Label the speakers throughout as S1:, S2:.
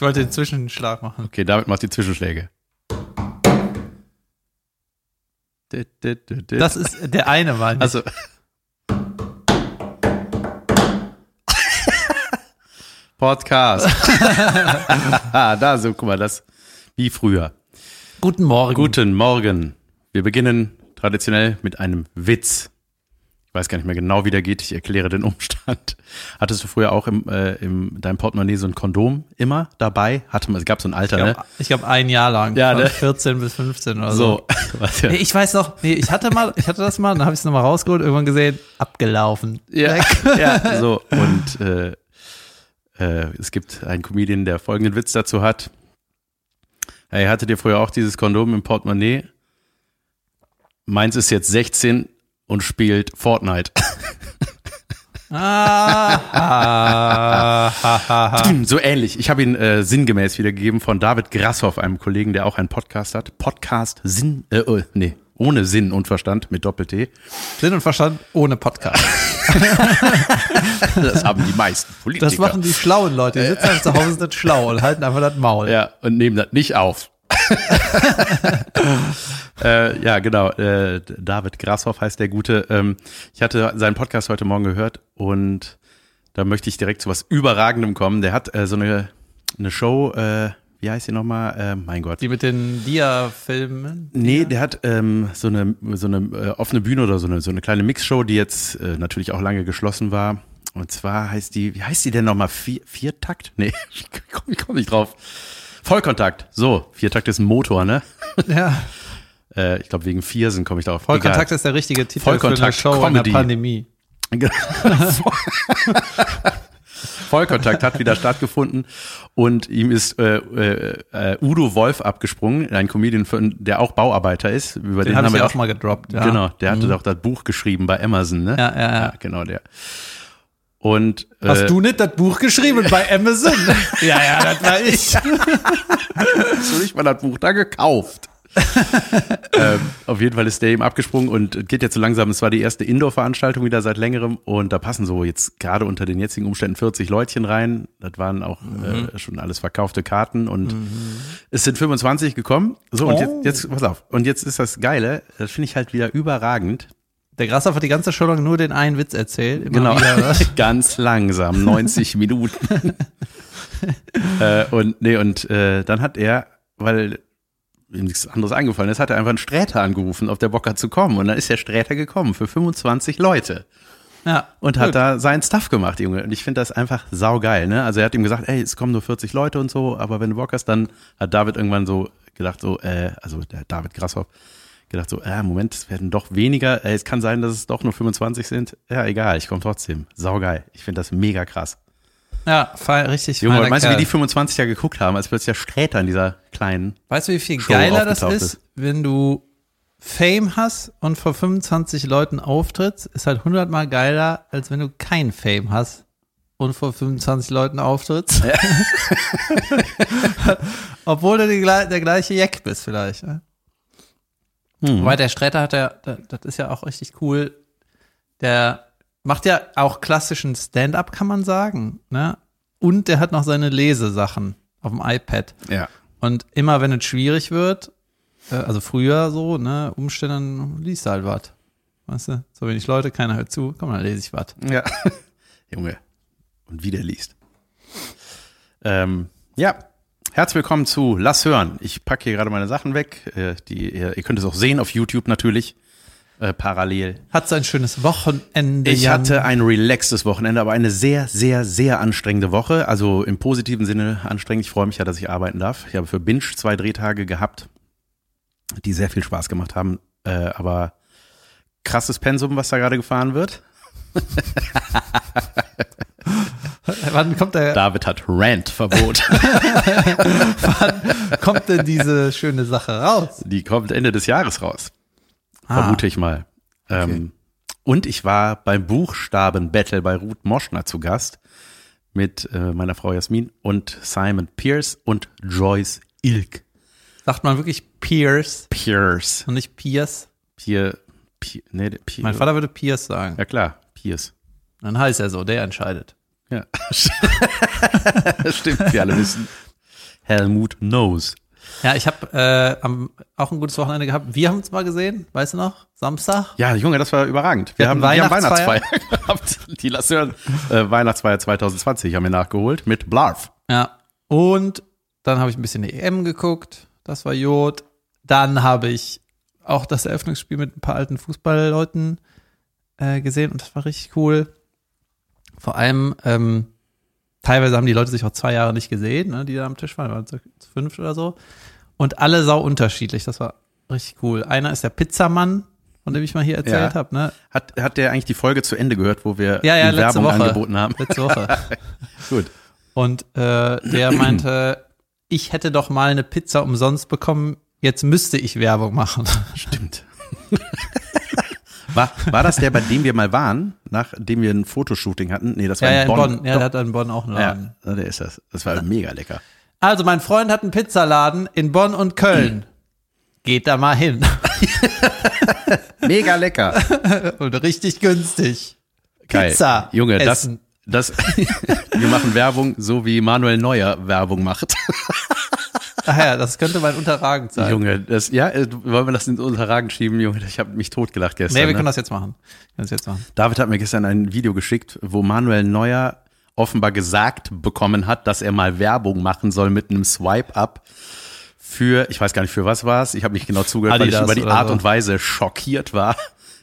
S1: Ich wollte den Zwischenschlag machen.
S2: Okay, David macht die Zwischenschläge.
S1: Das ist der eine Mal. Nicht.
S2: Also. Podcast. ah, da so, guck mal, das wie früher.
S1: Guten Morgen.
S2: Guten Morgen. Wir beginnen traditionell mit einem Witz. Ich weiß gar nicht mehr genau, wie der geht. Ich erkläre den Umstand. Hattest du früher auch im, äh, im deinem Portemonnaie so ein Kondom immer dabei? Hatte man, es gab so ein Alter,
S1: ich
S2: ne?
S1: glaube, glaub, ein Jahr lang.
S2: Ja, ne?
S1: 14 bis 15 oder so.
S2: So.
S1: Nee, ich weiß noch, nee, ich hatte mal, ich hatte das mal, dann habe ich es nochmal rausgeholt, irgendwann gesehen, abgelaufen.
S2: Ja, ja, so. Und äh, äh, es gibt einen Comedian, der folgenden Witz dazu hat. Hey, hattet ihr früher auch dieses Kondom im Portemonnaie? Meins ist jetzt 16 und spielt Fortnite.
S1: Ah,
S2: so ähnlich. Ich habe ihn äh, sinngemäß wiedergegeben von David Grasshoff, einem Kollegen, der auch einen Podcast hat. Podcast Sinn, äh, oh, nee, ohne Sinn und Verstand mit Doppel-T.
S1: Sinn und Verstand ohne Podcast.
S2: Das haben die meisten Politiker.
S1: Das machen die schlauen Leute. Die sitzen halt zu Hause, sind schlau und halten einfach das Maul.
S2: Ja, und nehmen das nicht auf. äh, ja, genau. Äh, David Grashoff heißt der Gute. Ähm, ich hatte seinen Podcast heute Morgen gehört und da möchte ich direkt zu was Überragendem kommen. Der hat äh, so eine, eine Show, äh, wie heißt sie nochmal? Äh, mein Gott.
S1: Die mit den Dia-Filmen.
S2: Nee, der hat ähm, so eine, so eine äh, offene Bühne oder so eine, so eine kleine Mixshow, die jetzt äh, natürlich auch lange geschlossen war. Und zwar heißt die, wie heißt die denn nochmal? Vier, Viertakt? Nee, ich komme komm nicht drauf. Vollkontakt. So, Viertakt ist ein Motor, ne?
S1: Ja.
S2: Äh, ich glaube, wegen Viersen komme ich darauf.
S1: Vollkontakt ist der richtige Titel für eine
S2: Vollkontakt
S1: Show in
S2: Comedy.
S1: der Pandemie.
S2: Egal. Vollkontakt hat wieder stattgefunden und ihm ist äh, äh, äh, Udo Wolf abgesprungen, ein Comedian, der auch Bauarbeiter ist. Über
S1: Den,
S2: den,
S1: habe
S2: haben wir
S1: ja auch mal gedroppt. Ja.
S2: Genau, der hatte doch das Buch geschrieben bei Amazon, ne?
S1: Ja, ja, ja.
S2: genau der. Und äh,
S1: Hast du nicht das Buch geschrieben bei Amazon? ja, ja, das war ich.
S2: hast du nicht mal das Buch da gekauft? ähm, auf jeden Fall ist der eben abgesprungen und geht jetzt so langsam. Es war die erste Indoor-Veranstaltung wieder seit längerem und da passen so jetzt gerade unter den jetzigen Umständen 40 Leutchen rein. Das waren auch äh, schon alles verkaufte Karten und es sind 25 gekommen. So und
S1: Oh.
S2: jetzt, jetzt pass auf. Und jetzt ist das Geile. Das finde ich halt wieder überragend.
S1: Der Grashoff hat die ganze Show lang nur den einen Witz erzählt.
S2: Genau, ganz langsam, 90 Minuten. äh, und nee, und äh, dann hat er, weil ihm nichts anderes eingefallen ist, hat er einfach einen Sträter angerufen, auf der Bock hat zu kommen. Und dann ist der Sträter gekommen für 25 Leute
S1: ja.
S2: und hat
S1: Gut.
S2: da seinen Stuff gemacht, Junge. Und ich finde das einfach saugeil, ne? Also er hat ihm gesagt, ey, es kommen nur 40 Leute und so, aber wenn du Bock hast, dann hat David irgendwann so gedacht, so, äh, also der David Grasshoff, gedacht so, äh, Moment, es werden doch weniger, äh, es kann sein, dass es doch nur 25 sind. Ja, egal, ich komme trotzdem. Saugeil. Ich finde das mega krass.
S1: Ja, fein, richtig.
S2: Junge, meinst du, wie
S1: Kerl.
S2: die 25er geguckt haben, als plötzlich der Sträter in dieser kleinen
S1: Weißt du, wie viel
S2: Show
S1: geiler das ist,
S2: ist?
S1: wenn du Fame hast und vor 25 Leuten auftrittst? Ist halt hundertmal geiler, als wenn du kein Fame hast und vor 25 Leuten auftrittst. Obwohl du die, der gleiche Jack bist vielleicht. Ne?
S2: Hm.
S1: Wobei der Sträter hat ja, da- das ist ja auch richtig cool. Der macht ja auch klassischen Stand-up, kann man sagen. Ne? Und der hat noch seine Lesesachen auf dem iPad.
S2: Ja.
S1: Und immer wenn es schwierig wird, äh, also früher so, ne, dann liest du halt was. Weißt du? So wenig Leute, keiner hört zu, komm, dann lese ich was.
S2: Ja. Junge. Und wie der liest. Ähm, ja. Herzlich willkommen zu Lass hören. Ich packe hier gerade meine Sachen weg. Äh, die, ihr, ihr könnt es auch sehen auf YouTube natürlich. Äh, parallel.
S1: Hat ein schönes Wochenende.
S2: Ich
S1: Jan.
S2: hatte ein relaxtes Wochenende, aber eine sehr, sehr, sehr anstrengende Woche. Also im positiven Sinne anstrengend. Ich freue mich ja, dass ich arbeiten darf. Ich habe für Binge zwei Drehtage gehabt, die sehr viel Spaß gemacht haben. Äh, aber krasses Pensum, was da gerade gefahren wird.
S1: Wann kommt, der,
S2: David hat Rant-Verbot.
S1: kommt denn diese schöne Sache raus?
S2: die kommt Ende des Jahres raus.
S1: Ah.
S2: Vermute ich mal. Ähm, und ich war beim Buchstaben-Battle bei Ruth Moschner zu Gast mit äh, meiner Frau Jasmin und Simon Pierce und Joyce Ilk.
S1: Sagt man wirklich Pierce
S2: Pierce.
S1: und nicht Pierce?
S2: Pier, Pier, nee, Pier,
S1: Mein Vater würde Pierce sagen.
S2: Ja klar, Pierce.
S1: Dann heißt er so, der entscheidet.
S2: Ja. Stimmt, wir alle wissen. Helmut Knows.
S1: Ja, ich habe äh, am- auch ein gutes Wochenende gehabt. Wir haben uns mal gesehen, weißt du noch? Samstag?
S2: Ja, Junge, das war überragend. Wir,
S1: Wir
S2: haben, wir haben
S1: Weihnachtsfeier.
S2: Gehabt. Die lass hören. Äh, Weihnachtsfeier 2020 haben wir nachgeholt mit Blarf.
S1: Ja. Und dann habe ich ein bisschen die EM geguckt. Das war Jod. Dann habe ich auch das Eröffnungsspiel mit ein paar alten Fußballleuten äh, gesehen und das war richtig cool. Vor allem, ähm, teilweise haben die Leute sich auch zwei Jahre nicht gesehen, ne, die da am Tisch waren, waren zu fünf oder so. Und alle sau unterschiedlich. Das war richtig cool. Einer ist der Pizzamann, von dem ich mal hier erzählt
S2: Ja.
S1: habe, ne?
S2: Hat, hat der eigentlich die Folge zu Ende gehört, wo wir
S1: Ja, ja,
S2: die
S1: letzte
S2: Werbung
S1: Woche.
S2: angeboten haben?
S1: Letzte Woche.
S2: Gut.
S1: Und äh, der meinte, ich hätte doch mal eine Pizza umsonst bekommen, jetzt müsste ich Werbung machen.
S2: Stimmt. War, war das der, bei dem wir mal waren, nachdem wir ein Fotoshooting hatten? Nee, das war
S1: Ja, ja,
S2: in
S1: in
S2: Bonn.
S1: Ja, der hat in Bonn auch einen Laden.
S2: ja, der ist das. Das war mega lecker.
S1: Also, mein Freund hat einen Pizzaladen in Bonn und Köln. Geht da mal hin.
S2: Mega lecker.
S1: und richtig günstig.
S2: Geil.
S1: Pizza
S2: Junge, das,
S1: essen.
S2: das, wir machen Werbung, so wie Manuel Neuer Werbung macht.
S1: Ach ja, das könnte mein Unterragend sein.
S2: Junge, das, ja, äh, wollen wir das ins Unterragen schieben, Junge? Ich habe mich totgelacht gestern.
S1: Nee, wir
S2: ne?
S1: können das jetzt machen. Das jetzt machen.
S2: David hat mir gestern ein Video geschickt, wo Manuel Neuer offenbar gesagt bekommen hat, dass er mal Werbung machen soll mit einem Swipe-Up für, ich weiß gar nicht für was war es, ich habe nicht genau zugehört,
S1: Adidas
S2: weil ich über die Art
S1: so.
S2: und Weise schockiert war,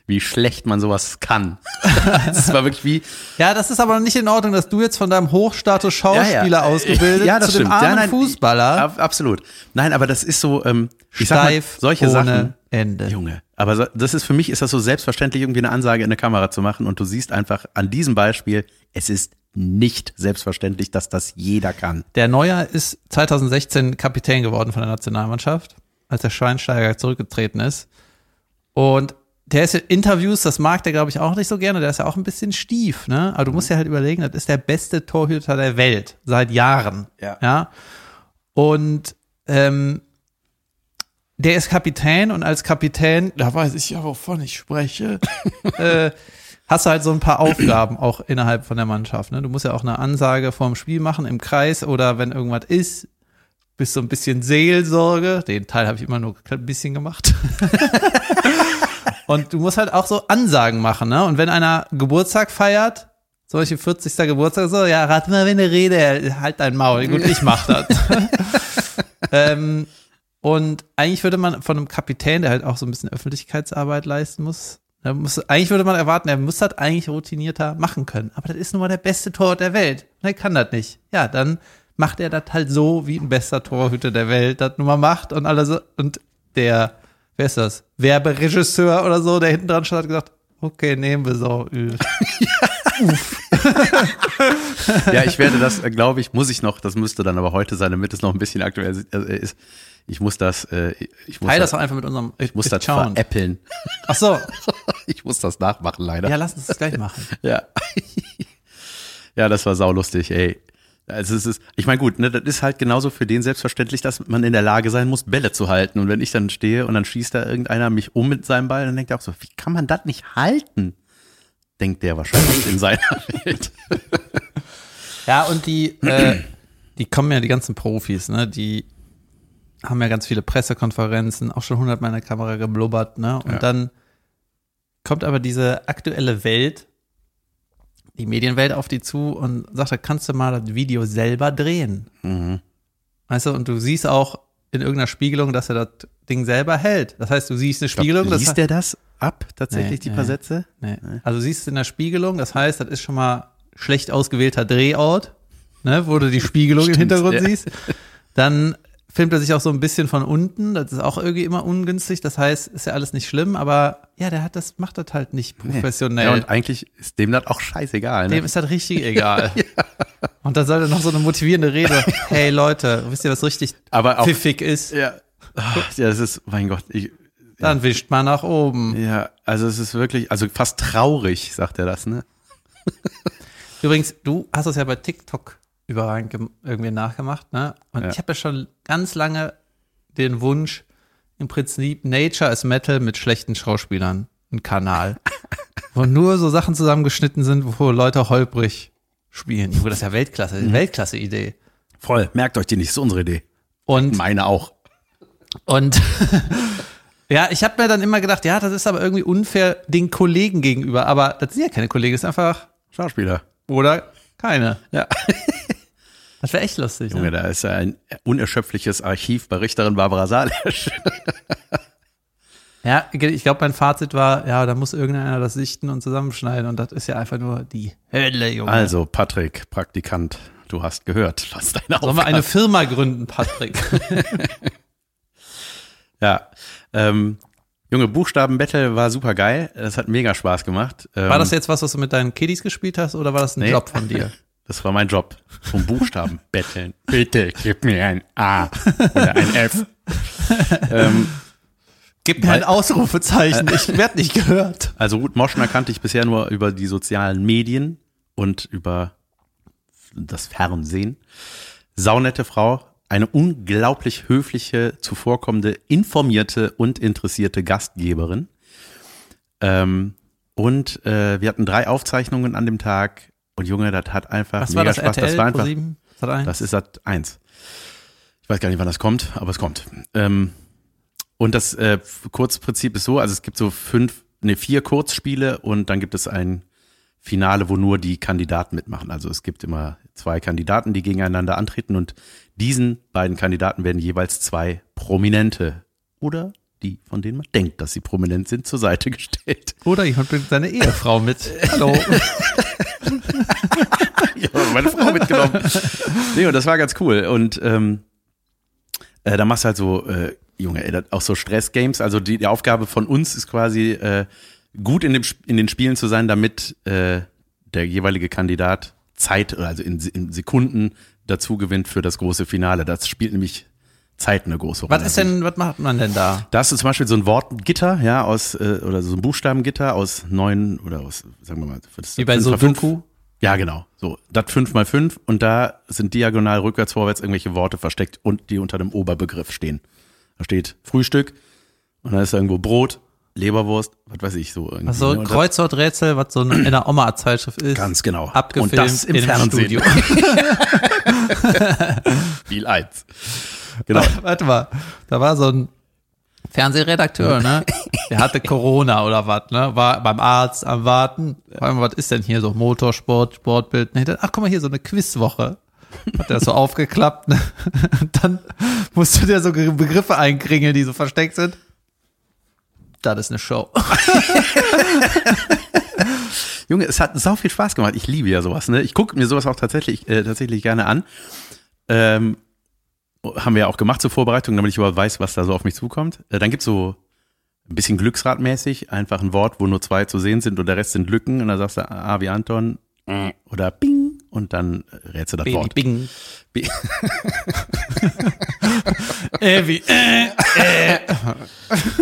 S2: wie schlecht man sowas kann. Das war wirklich wie,
S1: Ja, das ist aber nicht in Ordnung, dass du jetzt von deinem Hochstatus-Schauspieler
S2: Ja, ja.
S1: ausgebildet
S2: Ja, das
S1: zu dem
S2: stimmt. Ja,
S1: armen
S2: nein,
S1: Fußballer
S2: ab, absolut. Nein, aber das ist so, ähm, ich sag mal,
S1: steif
S2: solche Sachen.
S1: Ende.
S2: Junge, aber das ist für mich ist das so selbstverständlich, irgendwie eine Ansage in der Kamera zu machen und du siehst einfach an diesem Beispiel, es ist nicht selbstverständlich, dass das jeder kann.
S1: Der Neuer ist 2016 Kapitän geworden von der Nationalmannschaft, als der Schweinsteiger zurückgetreten ist. Und der ist in Interviews, das mag der, glaube ich, auch nicht so gerne. Der ist ja auch ein bisschen stief, ne? Aber du musst ja halt überlegen, das ist der beste Torhüter der Welt seit Jahren.
S2: Ja.
S1: ja? Und ähm, der ist Kapitän und als Kapitän, da weiß ich ja, wovon ich spreche, äh, hast du halt so ein paar Aufgaben auch innerhalb von der Mannschaft. Ne? Du musst ja auch eine Ansage vorm Spiel machen im Kreis oder wenn irgendwas ist, bist so ein bisschen Seelsorge. Den Teil habe ich immer nur ein bisschen gemacht. und du musst halt auch so Ansagen machen. Ne? Und wenn einer Geburtstag feiert, solche 40. Geburtstag, so, ja, rat mal, wenn eine Rede, halt dein Maul. Gut, ich mach das. ähm, und eigentlich würde man von einem Kapitän, der halt auch so ein bisschen Öffentlichkeitsarbeit leisten muss, muss eigentlich würde man erwarten, er muss das eigentlich routinierter machen können. Aber das ist nun mal der beste Torwart der Welt. Und er kann das nicht. Ja, dann macht er das halt so, wie ein bester Torhüter der Welt das nun mal macht. Und alle so, und der, wer ist das? Werberegisseur oder so, der hinten dran stand, hat gesagt, okay, nehmen wir so.
S2: Ja, ich werde das, glaube ich, muss ich noch, das müsste dann aber heute sein, damit es noch ein bisschen aktuell ist. Also, ist ich muss das, äh, ich muss
S1: Teil
S2: das,
S1: das auch einfach mit unserem
S2: ich muss das veräppeln.
S1: Ach so.
S2: Ich muss das nachmachen, leider.
S1: Ja, lass uns das gleich machen.
S2: Ja. ja, das war saulustig, ey. Also es ist, ich meine gut, ne, das ist halt genauso für den selbstverständlich, dass man in der Lage sein muss, Bälle zu halten. Und wenn ich dann stehe und dann schießt da irgendeiner mich um mit seinem Ball, dann denkt er auch so, wie kann man das nicht halten? Denkt der wahrscheinlich in seiner Welt.
S1: Ja, und die, äh, die kommen ja, die ganzen Profis, ne, die haben ja ganz viele Pressekonferenzen, auch schon hundertmal in der Kamera geblubbert, ne, und
S2: Ja.
S1: dann kommt aber diese aktuelle Welt, die Medienwelt auf die zu und sagt, da kannst du mal das Video selber drehen.
S2: Mhm.
S1: Weißt du, und du siehst auch in irgendeiner Spiegelung, dass er das Ding selber hält. Das heißt, du siehst eine Spiegelung, das
S2: Liest der das ab, tatsächlich,
S1: Nee,
S2: die
S1: nee.
S2: paar Sätze?
S1: Nee. Also siehst du in der Spiegelung, das heißt, das ist schon mal schlecht ausgewählter Drehort, ne, wo du die Spiegelung im
S2: Stimmt,
S1: Hintergrund
S2: ja.
S1: siehst. Dann filmt er sich auch so ein bisschen von unten, das ist auch irgendwie immer ungünstig, das heißt, ist ja alles nicht schlimm, aber ja, der hat das, macht das halt nicht professionell.
S2: Ja, und eigentlich ist dem das auch scheißegal,
S1: Dem
S2: ne?
S1: ist das richtig egal. Und dann soll er noch so eine motivierende Rede. Hey Leute, wisst ihr, was richtig
S2: Aber auch,
S1: pfiffig ist?
S2: ja, ja, das ist, mein Gott, ich,
S1: Dann wischt man nach oben.
S2: ja, also es ist wirklich, also fast traurig, sagt er das, ne?
S1: Übrigens, du hast es ja bei TikTok überragend irgendwie nachgemacht, ne? Und
S2: Ja.
S1: ich habe ja schon ganz lange den Wunsch, im Prinzip Nature is Metal mit schlechten Schauspielern, ein Kanal, wo nur so Sachen zusammengeschnitten sind, wo Leute holprig spielen. Das ist ja Weltklasse,
S2: Mhm.
S1: Weltklasse-Idee.
S2: Voll, merkt euch die nicht, ist unsere Idee.
S1: Und
S2: Meine auch.
S1: Und ja, ich habe mir dann immer gedacht, ja, das ist aber irgendwie unfair den Kollegen gegenüber. Aber das sind ja keine Kollegen, das ist einfach
S2: Schauspieler.
S1: oder keine.
S2: Ja.
S1: Das wäre echt lustig.
S2: Junge,
S1: Ne?
S2: da ist ja ein unerschöpfliches Archiv bei Richterin Barbara Salesch.
S1: Ja, ich glaube, mein Fazit war, ja, da muss irgendeiner das sichten und zusammenschneiden. Und das ist ja einfach nur die Hölle, Junge.
S2: Also, Patrick, Praktikant, du hast gehört, was deine
S1: Sollen wir
S2: Aufgabe
S1: eine Firma gründen, Patrick?
S2: Ja. Ähm, Junge, Buchstaben-Battle war super geil. Das hat mega Spaß gemacht. Ähm,
S1: War das jetzt was, was du mit deinen Kiddies gespielt hast oder war das ein
S2: Nee.
S1: Job von dir?
S2: Das war mein Job. Vom Buchstaben betteln. Bitte gib mir ein A oder ein F. ähm,
S1: Gib mir ein Ausrufezeichen, ich werde nicht gehört.
S2: also Ruth Moschner kannte ich bisher nur über die sozialen Medien und über das Fernsehen. Saunette Frau, eine unglaublich höfliche, zuvorkommende, informierte und interessierte Gastgeberin. Ähm, und äh, wir hatten drei Aufzeichnungen an dem Tag. Und Junge, das hat einfach
S1: Was
S2: mega
S1: war das,
S2: Spaß.
S1: RTL,
S2: das war einfach,
S1: Pro7? Sat eins?
S2: Das ist Sat 1. Ich weiß gar nicht, wann das kommt, aber es kommt. Ähm, und das äh, Kurzprinzip ist so, also es gibt so fünf, ne, vier Kurzspiele und dann gibt es ein Finale, wo nur die Kandidaten mitmachen. Also es gibt immer zwei Kandidaten, die gegeneinander antreten und diesen beiden Kandidaten werden jeweils zwei Prominente oder die, von denen man denkt, dass sie prominent sind, zur Seite gestellt.
S1: Oder jemand bringt seine Ehefrau mit. Hallo.
S2: Ich habe meine Frau mitgenommen. Nee, und das war ganz cool. Und ähm, äh, da machst du halt so, äh, Junge, ey, auch so Stress-Games. Also die, die Aufgabe von uns ist quasi, äh, gut in, dem, in den Spielen zu sein, damit äh, der jeweilige Kandidat Zeit, also in, in Sekunden dazu gewinnt für das große Finale. Das spielt nämlich Zeit eine große Rolle.
S1: Was ist denn, was macht man denn da?
S2: Da hast du zum Beispiel so ein Wortgitter, ja, aus, äh, oder so ein Buchstabengitter aus neun, oder aus, sagen wir mal, ist
S1: Wie bei
S2: fünf?
S1: Sudoku?
S2: Ja, genau. So, das fünf mal fünf und da sind diagonal rückwärts, vorwärts irgendwelche Worte versteckt und die unter dem Oberbegriff stehen. Da steht Frühstück und dann ist da irgendwo Brot, Leberwurst, was weiß ich so irgendwie.
S1: Also
S2: ne? Und das-
S1: Kreuzworträtsel, was so in einer Oma-Zeitschrift ist.
S2: Ganz genau.
S1: Abgefilmt
S2: Und das im
S1: in
S2: Fernsehen.
S1: Studio.
S2: Spiel eins. Genau.
S1: Warte mal, da war so ein Fernsehredakteur, ne? Der hatte Corona oder was, ne? War beim Arzt am Warten. Warte mal, was ist denn hier so Motorsport, Sportbild? Ne? Ach, guck mal hier, so eine Quizwoche. Hat der so aufgeklappt, ne? Und dann musste der so Begriffe einkringeln, die so versteckt sind. Das ist eine Show.
S2: Junge, es hat sau viel Spaß gemacht. Ich liebe ja sowas. Ne? Ich gucke mir sowas auch tatsächlich, äh, tatsächlich gerne an. Ähm, haben wir ja auch gemacht zur Vorbereitung, damit ich überhaupt weiß, was da so auf mich zukommt. Äh, dann gibt's so ein bisschen glücksradmäßig, einfach ein Wort, wo nur zwei zu sehen sind und der Rest sind Lücken. Und dann sagst du A wie Anton äh, oder Bing und dann rätst du das
S1: Baby
S2: Wort.
S1: Bing.
S2: Bi-
S1: Äh, wie, äh.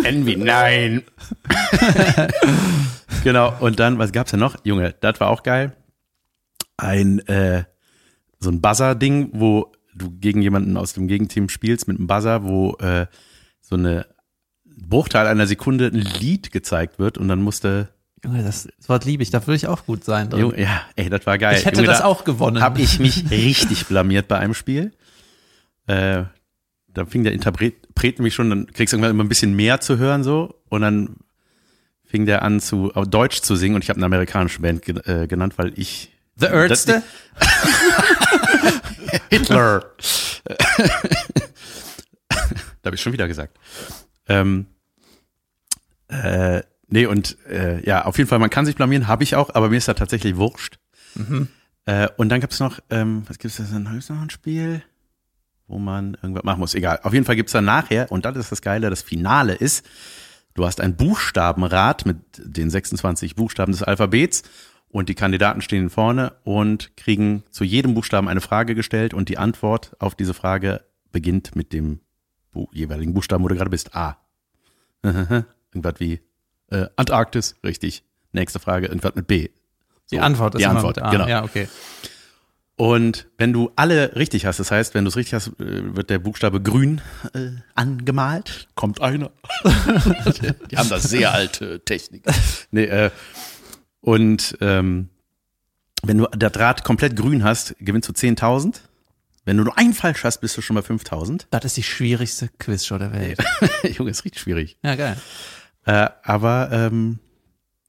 S2: N wie nein. genau, und dann, was gab's denn noch? Junge, das war auch geil. Ein, äh, so ein Buzzer-Ding, wo du gegen jemanden aus dem Gegenteam spielst mit einem Buzzer, wo äh, so eine Bruchteil einer Sekunde ein Lied gezeigt wird und dann musste,
S1: Junge, das, das Wort liebe ich, da würde ich auch gut sein. drin.
S2: Junge, ja, ey, das war geil.
S1: Ich hätte
S2: Junge,
S1: das
S2: da
S1: auch gewonnen.
S2: Hab ich mich richtig blamiert bei einem Spiel. Äh, da fing der Interpret nämlich schon, dann kriegst du irgendwann immer ein bisschen mehr zu hören so und dann fing der an zu auf Deutsch zu singen und ich habe eine amerikanische Band ge äh, genannt, weil ich
S1: The Ärzte?
S2: Hitler. da habe ich schon wieder gesagt. Ähm, äh, nee, und äh, ja, auf jeden Fall, man kann sich blamieren, habe ich auch, aber mir ist da tatsächlich wurscht. Äh, und dann gibt's noch, ähm, was gibt's da denn? Gibt's noch ein Spiel, wo man irgendwas machen muss? Egal. Auf jeden Fall gibt's dann nachher, und das ist das Geile, das Finale ist, du hast ein Buchstabenrad mit den 26 Buchstaben des Alphabets und die Kandidaten stehen vorne und kriegen zu jedem Buchstaben eine Frage gestellt und die Antwort auf diese Frage beginnt mit dem Bu jeweiligen Buchstaben, wo du gerade bist. A. Irgendwas wie äh, Antarktis, richtig. Nächste Frage, irgendwas mit B.
S1: Die
S2: So,
S1: Antwort ist
S2: die
S1: immer
S2: Antwort,
S1: mit A.
S2: genau.
S1: Ja, okay.
S2: Und wenn du alle richtig hast, das heißt, wenn du es richtig hast, äh, wird der Buchstabe grün äh, angemalt. Kommt einer. Die haben da sehr alte Technik. Nee, äh, und ähm, wenn du der Draht komplett grün hast, gewinnst du 10.000. Wenn du nur einen falsch hast, bist du schon bei 5000.
S1: Das ist die schwierigste Quizshow der Welt.
S2: Junge, ist richtig schwierig.
S1: Ja, geil.
S2: Äh, aber ähm,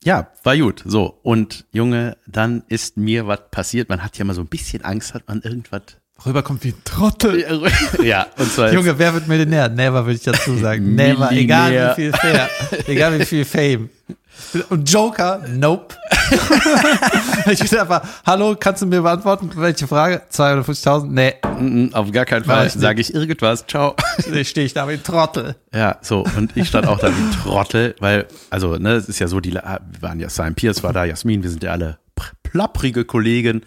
S2: ja, war gut. So, und Junge, dann ist mir was passiert. Man hat ja mal so ein bisschen Angst, hat man irgendwas.
S1: Rüberkommt wie ein Trottel.
S2: ja, und zwar.
S1: Junge, wer wird Millionär? Never, würde ich dazu sagen. Never, egal wie viel Fair, egal wie viel Fame. Und Joker, nope. ich würde einfach, hallo, kannst du mir beantworten, welche Frage? 250.000? Nee,
S2: Mm, auf gar keinen Fall. Sage ich irgendwas. Ciao.
S1: stehe ich da wie ein Trottel.
S2: Ja, so, und ich stand auch da wie Trottel, weil, also, ne, es ist ja so, die, wir waren ja, Simon Pierce war da, Jasmin, wir sind ja alle pr- plapprige Kollegen.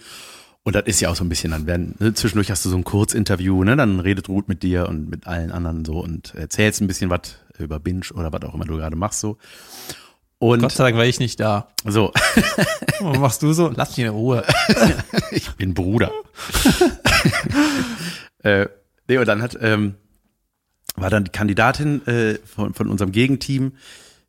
S2: Und das ist ja auch so ein bisschen, dann werden, ne, zwischendurch hast du so ein Kurzinterview, ne, dann redet Ruth mit dir und mit allen anderen so und erzählst ein bisschen was über Binge oder was auch immer du gerade machst so. Und
S1: Gott sei Dank war ich nicht da.
S2: so,
S1: Was machst du so? Lass mich in Ruhe.
S2: ich bin Bruder. äh, nee, und dann hat, ähm, war dann die Kandidatin äh, von, von unserem Gegenteam,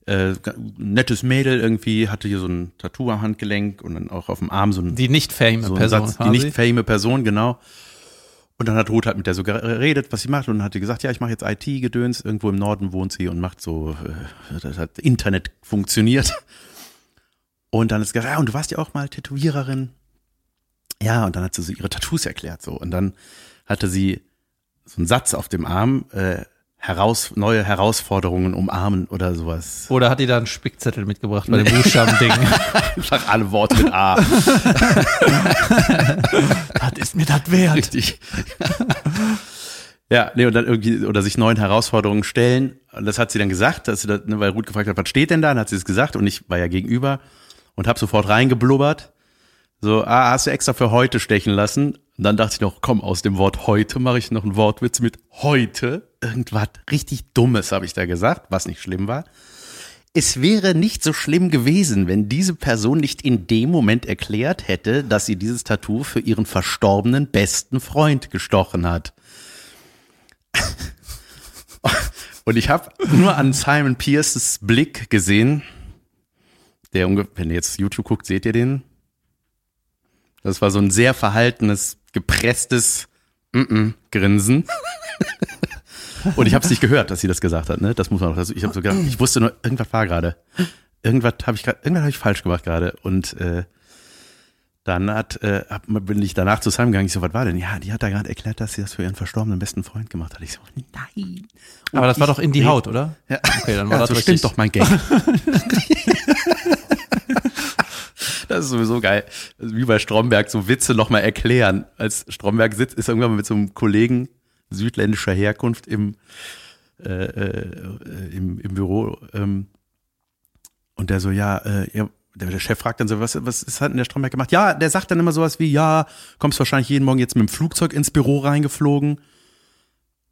S2: äh, nettes Mädel irgendwie, hatte hier so ein Tattoo am Handgelenk und dann auch auf dem Arm so ein,
S1: Die nicht fame
S2: so
S1: Person
S2: Satz, die nicht fame Person, genau. Und dann hat Ruth halt mit der so geredet, was sie macht und dann hat sie gesagt, ja, ich mache jetzt IT-Gedöns, irgendwo im Norden wohnt sie und macht so, äh, das hat Internet funktioniert. Und dann ist gesagt, ja, und du warst ja auch mal Tätowiererin. Ja, und dann hat sie so ihre Tattoos erklärt so und dann hatte sie so einen Satz auf dem Arm, äh, heraus, neue Herausforderungen umarmen oder sowas.
S1: Oder hat die da einen Spickzettel mitgebracht bei dem Buchstaben-Ding?
S2: Einfach alle Worte mit A.
S1: das ist mir das wert.
S2: Richtig. ja, nee, und dann irgendwie, oder sich neuen Herausforderungen stellen. Und das hat sie dann gesagt, dass sie da, ne, weil Ruth gefragt hat, was steht denn da? Dann hat sie es gesagt und ich war ja gegenüber und habe sofort reingeblubbert. So, ah, hast du extra für heute stechen lassen? Und dann dachte ich noch, komm, aus dem Wort heute mache ich noch einen Wortwitz mit heute. Irgendwas richtig Dummes habe ich da gesagt, was nicht schlimm war. Es wäre nicht so schlimm gewesen, wenn diese Person nicht in dem Moment erklärt hätte, dass sie dieses Tattoo für ihren verstorbenen besten Freund gestochen hat. Und ich habe nur an Simon Pierces Blick gesehen, der, unge- wenn ihr jetzt YouTube guckt, seht ihr den? Das war so ein sehr verhaltenes, gepresstes mm -mm, Grinsen. Und ich habe es nicht gehört, dass sie das gesagt hat. Ne? Das muss man auch. Also ich habe so gedacht, ich wusste nur, irgendwas war gerade. Irgendwas habe ich gerade, irgendwas habe ich falsch gemacht gerade. Und äh, dann hat, äh, hab, bin ich danach zu Simon gegangen. Ich so, was war denn? Ja, die hat da gerade erklärt, dass sie das für ihren verstorbenen besten Freund gemacht hat. Ich so, nein.
S1: Aber das war doch in die. Haut, oder?
S2: Ja.
S1: Okay, dann war
S2: ja,
S1: das
S2: so
S1: richtig.
S2: stimmt doch mein Gag. Das ist sowieso geil. Wie bei Stromberg, so Witze nochmal erklären. Als Stromberg sitzt, ist irgendwann mal mit so einem Kollegen südländischer Herkunft im, äh, äh, im, im Büro. Ähm, und der so, ja, äh, ja, der, Chef fragt dann so, was, was hat denn der Stromberg gemacht? Ja, der sagt dann immer sowas wie, ja, kommst wahrscheinlich jeden Morgen jetzt mit dem Flugzeug ins Büro reingeflogen.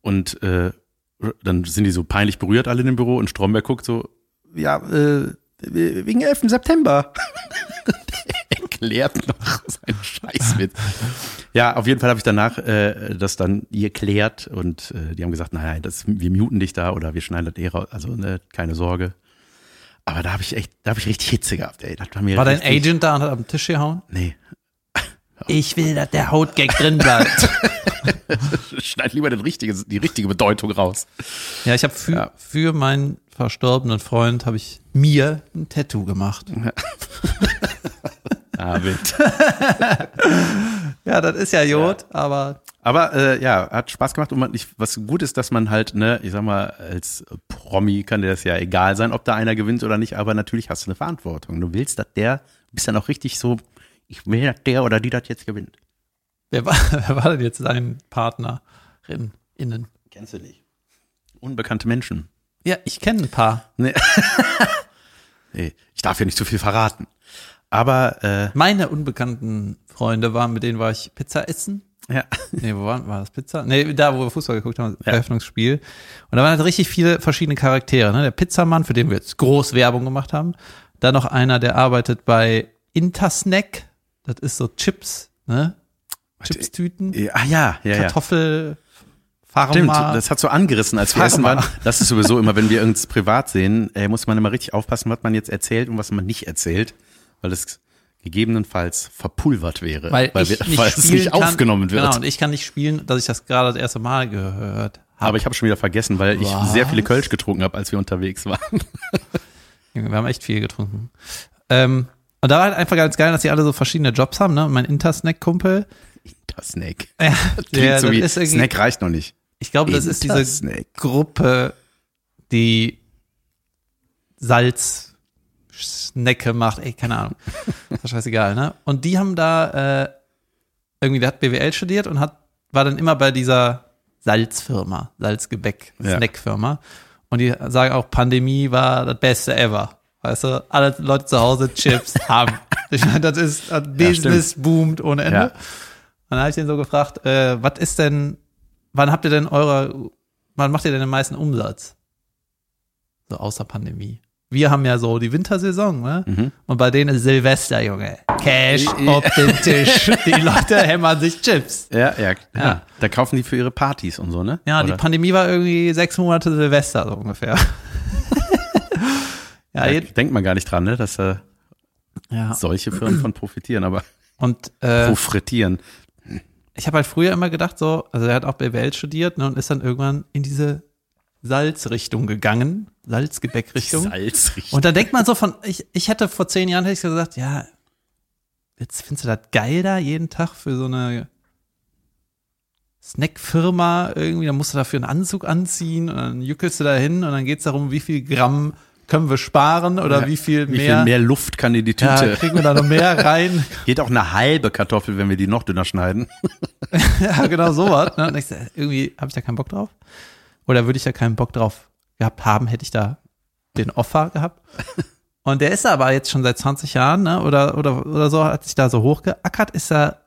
S2: Und äh, dann sind die so peinlich berührt alle in dem Büro und Stromberg guckt so, ja, äh, wegen 11. September. Erklärt noch seinen Scheiß mit. Ja, auf jeden Fall habe ich danach äh, das dann ihr klärt und äh, die haben gesagt, nein, das, wir muten dich da oder wir schneiden das eh raus. Also ne, keine Sorge. Aber da habe ich echt, da habe ich richtig Hitze gehabt, ey. War mir
S1: War dein Agent da und hat am Tisch gehauen?
S2: Nee.
S1: Ich will, dass der Hautgag drin bleibt.
S2: Schneid lieber den richtige, die richtige Bedeutung raus.
S1: ja, ich habe für,
S2: Ja.
S1: für meinen verstorbenen Freund habe ich mir ein Tattoo gemacht.
S2: David.
S1: Ja, das ist ja Jod, aber
S2: Aber äh, ja, hat Spaß gemacht und man, ich, was gut ist, dass man halt, ne, ich sag mal, als Promi kann dir das ja egal sein, ob da einer gewinnt oder nicht, aber natürlich hast du eine Verantwortung. Du willst, dass der, bist dann auch richtig so, ich will, dass der oder die das jetzt gewinnt.
S1: wer war, wer war denn jetzt dein Partnerin innen?
S2: Kennst du nicht? Unbekannte Menschen.
S1: Ja, ich kenne ein paar.
S2: Nee. nee, ich darf ja nicht zu viel verraten. Aber äh,
S1: Meine unbekannten Freunde waren, mit denen war ich Pizza essen.
S2: ja,
S1: Nee, wo war, war das Pizza? Nee, da, wo wir Fußball geguckt haben,
S2: Ja.
S1: Eröffnungsspiel. Und da waren halt richtig viele verschiedene Charaktere. Ne? Der Pizzamann, für den wir jetzt groß Werbung gemacht haben. Dann noch einer, der arbeitet bei Intersnack. Das ist so Chips, ne? Chipstüten.
S2: ja, ah, ja, ja, ja.
S1: Kartoffel,
S2: Stimmt,
S1: Pharma.
S2: das hat so angerissen, als wir essen
S1: Pharma.
S2: waren. Das ist sowieso immer, wenn wir uns privat sehen, äh, muss man immer richtig aufpassen, was man jetzt erzählt und was man nicht erzählt. Weil das gegebenenfalls verpulvert wäre,
S1: Weil, ich
S2: wir,
S1: nicht
S2: weil es nicht
S1: kann.
S2: aufgenommen wird.
S1: Genau, und ich kann nicht spielen, dass ich das gerade das erste Mal gehört habe.
S2: Aber ich habe schon wieder vergessen, weil ich
S1: Was?
S2: sehr viele Kölsch getrunken habe, als wir unterwegs waren.
S1: Wir haben echt viel getrunken. Ähm, und da war halt einfach ganz geil, dass die alle so verschiedene Jobs haben, ne? Mein Intersnack-Kumpel,
S2: Das Snack.
S1: ja, der,
S2: so wie,
S1: ist irgendwie,
S2: Snack reicht noch nicht.
S1: ich glaube, das ist diese
S2: Intersnack.
S1: Gruppe, die Salz-Snacke macht. Ey, keine Ahnung. Ist doch scheißegal, ne? Und die haben da, äh, irgendwie, der hat BWL studiert und hat, war dann immer bei dieser Salzfirma, Salzgebäck,
S2: Ja.
S1: Snackfirma. Und die sagen auch, Pandemie war das Beste ever. Weißt du, alle Leute zu Hause Chips haben. Ich meine, das ist, das Business boomt ohne Ende.
S2: Ja.
S1: Und dann habe ich den so gefragt, äh, was ist denn, wann habt ihr denn eure, wann macht ihr denn den meisten Umsatz? So außer Pandemie. Wir haben ja so die Wintersaison, ne?
S2: Mhm.
S1: Und bei denen ist Silvester, Junge. Cash auf den Tisch. Die Leute hämmern sich Chips.
S2: Ja, ja, ja. Da kaufen die für ihre Partys und so, ne?
S1: Ja, die
S2: Oder?
S1: Pandemie war irgendwie sechs Monate Silvester, so ungefähr. ja,
S2: da denkt man gar nicht dran, ne? Dass äh,
S1: ja.
S2: solche Firmen von profitieren, aber
S1: Und äh,
S2: profitieren.
S1: ich habe halt früher immer gedacht, so, also er hat auch BWL studiert ne, und ist dann irgendwann in diese Salzrichtung gegangen, Salzgebäckrichtung.
S2: Salzrichtung.
S1: Und da denkt man so von, ich, ich hätte vor zehn Jahren hätte ich gesagt, ja, jetzt findest du das geil da jeden Tag für so eine Snackfirma irgendwie, dann musst du dafür einen Anzug anziehen und dann jückelst du da hin und dann geht's darum, wie viel Gramm können wir sparen oder
S2: Ja.
S1: wie viel
S2: Wie
S1: mehr,
S2: viel mehr Luft kann in die
S1: ja,
S2: Tüte?
S1: kriegen wir da noch mehr rein.
S2: Geht auch eine halbe Kartoffel, wenn wir die noch dünner schneiden.
S1: ja, genau sowas. Ne? So, irgendwie habe ich da keinen Bock drauf. Oder würde ich da keinen Bock drauf gehabt haben, hätte ich da den Offer gehabt. Und der ist aber jetzt schon seit 20 Jahren, ne? Oder, oder, oder so, hat sich da so hochgeackert, ist er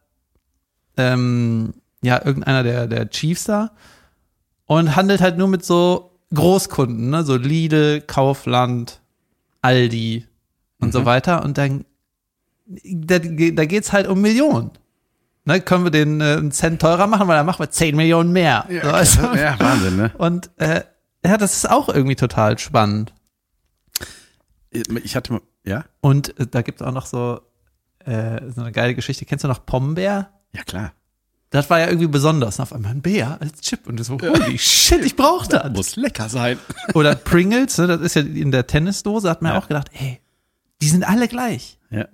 S1: ähm, ja irgendeiner der, der Chiefs da und handelt halt nur mit so Großkunden, ne? So Lidl, Kaufland, Aldi und so weiter. Und dann da, da geht's halt um Millionen. Ne, können wir den äh, einen Cent teurer machen, weil dann machen wir 10 Millionen mehr. so, weißt du?
S2: ja, Wahnsinn, ne?
S1: Und äh, ja, das ist auch irgendwie total spannend.
S2: Ich hatte mal, ja?
S1: Und äh, da gibt's auch noch so, äh, so eine geile Geschichte. Kennst du noch Pombeer?
S2: Ja, klar.
S1: Das war ja irgendwie besonders. Auf einmal ein Bär als Chip. Und du so, holy shit, ich brauch das.
S2: Muss lecker sein.
S1: Oder Pringles, ne, das ist ja in der Tennisdose, hat man
S2: Ja.
S1: auch gedacht, ey, die sind alle gleich.
S2: Ja.